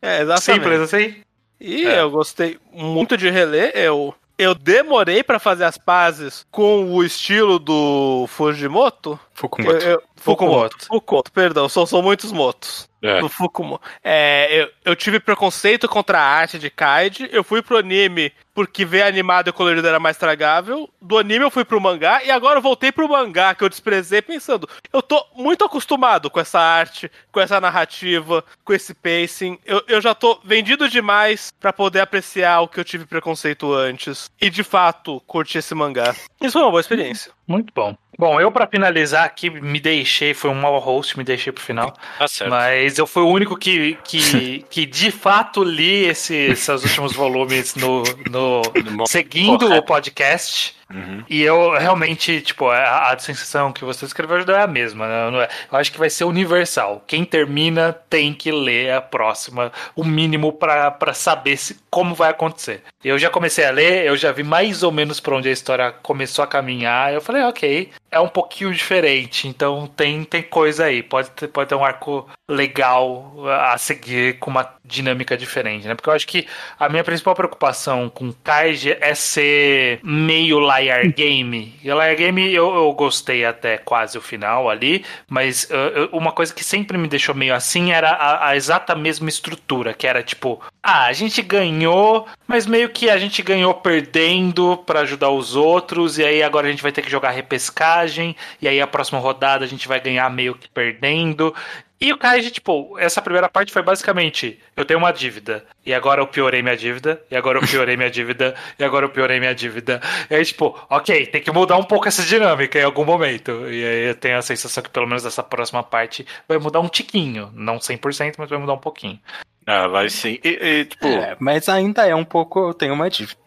é, exatamente. simples assim? E É. eu gostei muito de reler. Eu, eu demorei pra fazer as pazes com o estilo do Fujimoto. Fukumoto. Eu, eu, Fukumoto. Fukumoto, perdão, são, são muitos motos. É. Do Fukumoto. É, eu, eu tive preconceito contra a arte de Kaid. Eu fui pro anime porque ver animado e colorido era mais tragável. Do anime eu fui pro mangá e agora eu voltei pro mangá que eu desprezei pensando. Eu tô muito acostumado com essa arte, com essa narrativa, com esse pacing. Eu, eu já tô vendido demais pra poder apreciar o que eu tive preconceito antes. E de fato, curti esse mangá. Isso foi uma boa experiência. Muito bom. Bom, eu pra finalizar aqui me deixei, foi um mau host, me deixei pro final. Tá certo. Mas eu fui o único que, que, que de fato li esse, esses últimos volumes no, no seguindo Correto. o podcast. Uhum. E eu realmente, tipo, a, a sensação que você escreveu é a mesma. né? É- Eu acho que vai ser universal. Quem termina tem que ler a próxima, o mínimo pra saber se, como vai acontecer. Eu já comecei a ler, eu já vi mais ou menos pra onde a história começou a caminhar. Eu falei, ok, é um pouquinho diferente, então tem, tem coisa aí. Pode ter, pode ter um arco legal a seguir com uma dinâmica diferente, né? Porque eu acho que a minha principal preocupação com Kaiji é ser meio liar game. E liar game eu, eu gostei até quase o final ali, mas uh, uma coisa que sempre me deixou meio assim era a, a exata mesma estrutura, que era tipo, ah, a gente ganhou, mas meio que a gente ganhou perdendo pra ajudar os outros, e aí agora a gente vai ter que jogar repescagem, e aí a próxima rodada a gente vai ganhar meio que perdendo. E o Kaiji, tipo, essa primeira parte foi basicamente: eu tenho uma dívida, e agora eu piorei minha dívida, e agora eu piorei minha dívida, e agora eu piorei minha dívida. E aí, tipo, ok, tem que mudar um pouco essa dinâmica em algum momento. E aí eu tenho a sensação que pelo menos essa próxima parte vai mudar um tiquinho. Não 100%, mas vai mudar um pouquinho. Ah, vai sim. E, e, tipo, É, mas ainda é um pouco. Eu tenho uma dívida.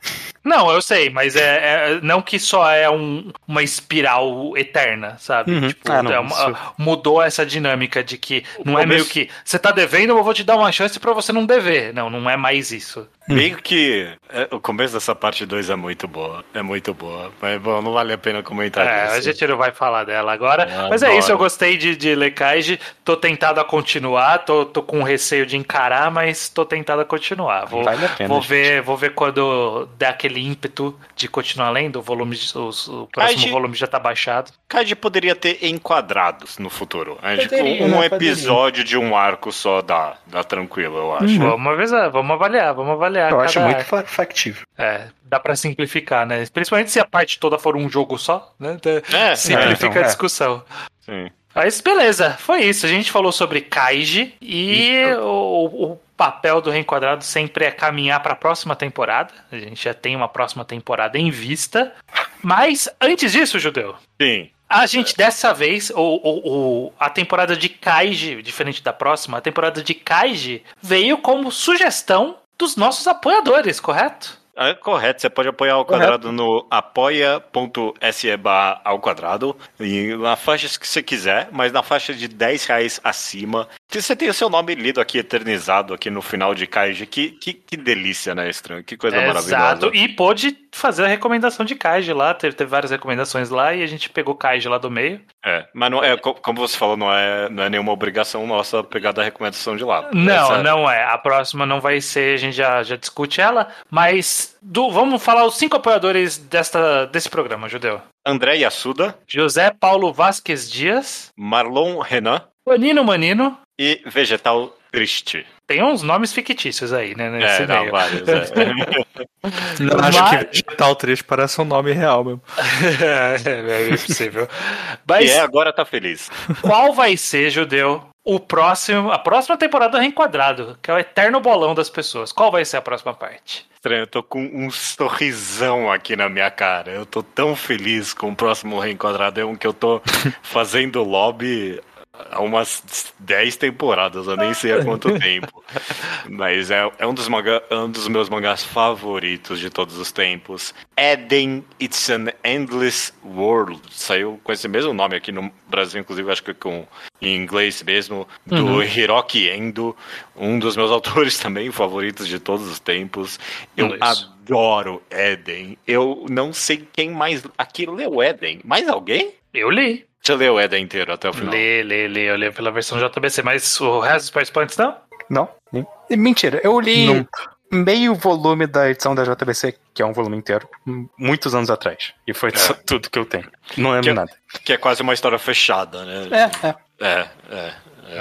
Não, eu sei, mas é, é- não que só é um- uma espiral eterna, sabe? Uhum. Tipo, Ah, não, é uma- isso- mudou essa dinâmica de que não é começo- meio que você tá devendo, eu vou te dar uma chance pra você não dever. Não, não é mais isso. meio que é, o começo dessa parte 2 é muito boa. É muito boa. Mas, bom, não vale a pena comentar É, a disso. gente não vai falar dela agora. Eu mas é adoro. isso, eu gostei de, de ler Kaiji. Tô tentado a continuar, tô, tô com receio de encarar, mas tô tentado a continuar. Vou, Vale a pena, vou gente. ver, vou ver quando der aquele ímpeto de continuar lendo. O volume, os- o próximo Kaiji- volume já tá baixado. Kaiji poderia ter enquadrados no futuro. É, tipo, um né? episódio de um arco só dá, dá tranquilo, eu acho. Vamos avisar, vamos avaliar, vamos avaliar. Eu cada acho muito arco. fa- factível. É, dá pra simplificar, né? Principalmente se a parte toda for um jogo só, né? Então, É, Simplifica então, a é. discussão. Sim. Mas beleza, foi isso. A gente falou sobre Kaiji e o, o papel do Reenquadrado sempre é caminhar para a próxima temporada. A gente já tem uma próxima temporada em vista. Mas antes disso, Judeu, Sim. a gente dessa vez, o, o, o- a temporada de Kaiji, diferente da próxima, a temporada de Kaiji veio como sugestão dos nossos apoiadores, correto? É correto, você pode apoiar ao quadrado no apoia.se barra ao quadrado, e na faixa que você quiser, mas na faixa de 10 reais acima. Você tem o seu nome lido aqui, eternizado aqui no final de Kaiji. Que, que, que delícia, né, estranho? Que coisa Exato. maravilhosa. E pôde fazer a recomendação de Kaiji lá. Teve, teve várias recomendações lá e a gente pegou Kaiji lá do meio. É, mas não é, co- como você falou, não é, não é nenhuma obrigação nossa pegar da recomendação de lá. Não, Essa- não é. A próxima não vai ser, a gente já, já discute ela. Mas do- vamos falar os cinco apoiadores desta, desse programa, Judeu. André Yasuda, José Paulo Vasquez Dias, Marlon Renan Manino Manino. e Vegetal Triste. Tem uns nomes fictícios aí, né? Nesse É, não, meio. vários. é. Não, acho Mas- que vegetal triste parece um nome real mesmo. é, é possível. E Mas é, agora tá feliz. qual vai ser, Judeu, o próximo, a próxima temporada do Reenquadrado, que é o eterno bolão das pessoas. Qual vai ser a próxima parte? Estranho, eu tô com um sorrisão aqui na minha cara. Eu tô tão feliz com o próximo Reenquadrado. É um que eu tô fazendo lobby há umas 10 temporadas, eu nem sei há quanto tempo. Mas é, é um, dos manga, é um dos meus mangás favoritos de todos os tempos. Eden, It's an Endless World. Saiu com esse mesmo nome aqui no Brasil, inclusive, acho que com em inglês mesmo, do Hiroki Endo, um dos meus autores também favoritos de todos os tempos. Eu Inglês. adoro Eden. Eu não sei quem mais aqui leu Eden. Mais alguém? Eu li. Você leu Eden inteiro até o final? Lê, lê, lê. Eu li pela versão JBC, mas o resto dos participantes não? Não? Mentira, eu li Nunca. meio volume da edição da JBC, que é um volume inteiro, muitos anos atrás. E foi só tudo que eu tenho. Não lembro Que- nada. Que é quase uma história fechada, né? É, é. É, é.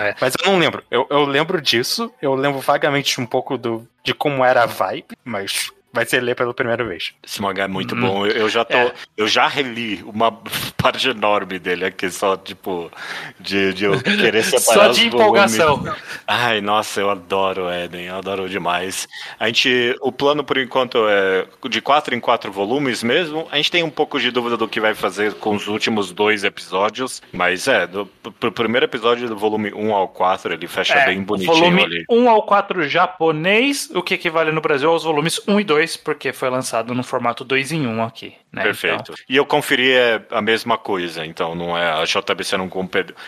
é. Mas eu não lembro. Eu, eu lembro disso, eu lembro vagamente um pouco do, de como era a vibe, mas vai ser ler pela primeira vez. Esse mangá é muito bom. Eu, eu já tô. Eu já reli uma parte enorme dele aqui, só, tipo, de, de eu querer separar Só de volumes. empolgação. Ai, nossa, eu adoro o Eden, eu adoro demais. A gente. O plano, por enquanto, é de quatro em quatro volumes mesmo. A gente tem um pouco de dúvida do que vai fazer com os últimos dois episódios. Mas é, do, pro primeiro episódio do volume 1 ao 4, ele fecha É, bem o bonitinho volume ali. 1 ao 4 japonês, o que equivale no Brasil aos volumes 1 e 2, porque foi lançado no formato 2 em 1 aqui. Né? Perfeito. Então, E eu conferi é a mesma coisa, então não é a JBC não,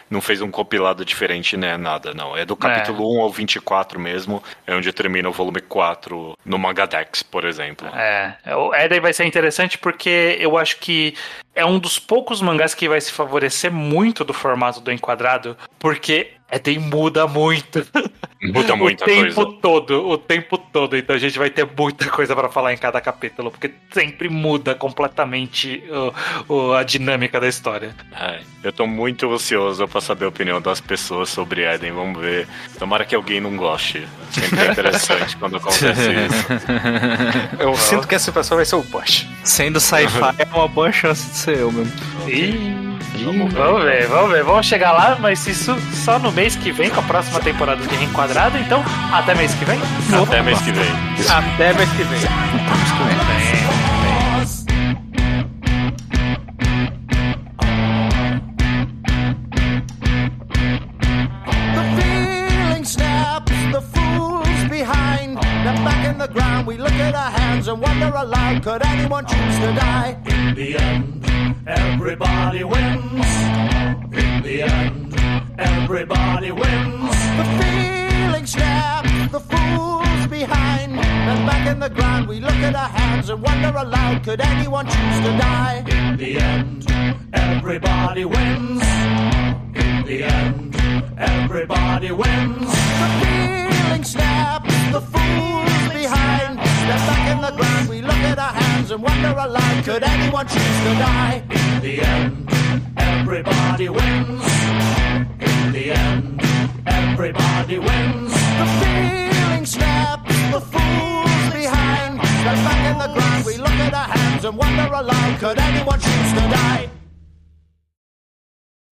não fez um compilado diferente, né? Nada, não. É do capítulo 1 ao 24 mesmo, é onde termina o volume 4 no Magadex, por exemplo. É, o Eden vai ser interessante porque eu acho que é um dos poucos mangás que vai se favorecer muito do formato do enquadrado, porque Eden muda muito. Muda muita o tempo coisa. todo, o tempo todo. Então a gente vai ter muita coisa pra falar em cada capítulo, porque sempre muda completamente o- o- a dinâmica da história. Ai, eu tô muito ansioso pra saber a opinião das pessoas sobre Eden, vamos ver. Tomara que alguém não goste. Sempre é interessante quando acontece isso. Eu sinto que essa pessoa vai ser o Bosch. Sendo sci-fi, é uma boa chance de ser eu mesmo. Ih, vamos ver, vamos ver. Vamos chegar lá, mas isso só no mês que vem, com a próxima temporada de Reenquadrado. Então, até mês que vem. Até mês que vem. Até mês que vem. The in the ground, we look at our hands and wonder aloud could anyone choose to die? In the end, everybody wins. In the end, everybody wins. The feeling snaps the fools behind. Then back in the ground, we look at our hands and wonder aloud could anyone choose to die? In the end, everybody wins. In the end, everybody wins. The feeling snaps the fools behind. Step back in the ground, we look at our hands and wonder aloud, could anyone choose to die? In the end, everybody wins. In the end, everybody wins. The feeling snaps the fools behind. Step back in the ground, we look at our hands and wonder aloud, could anyone choose to die?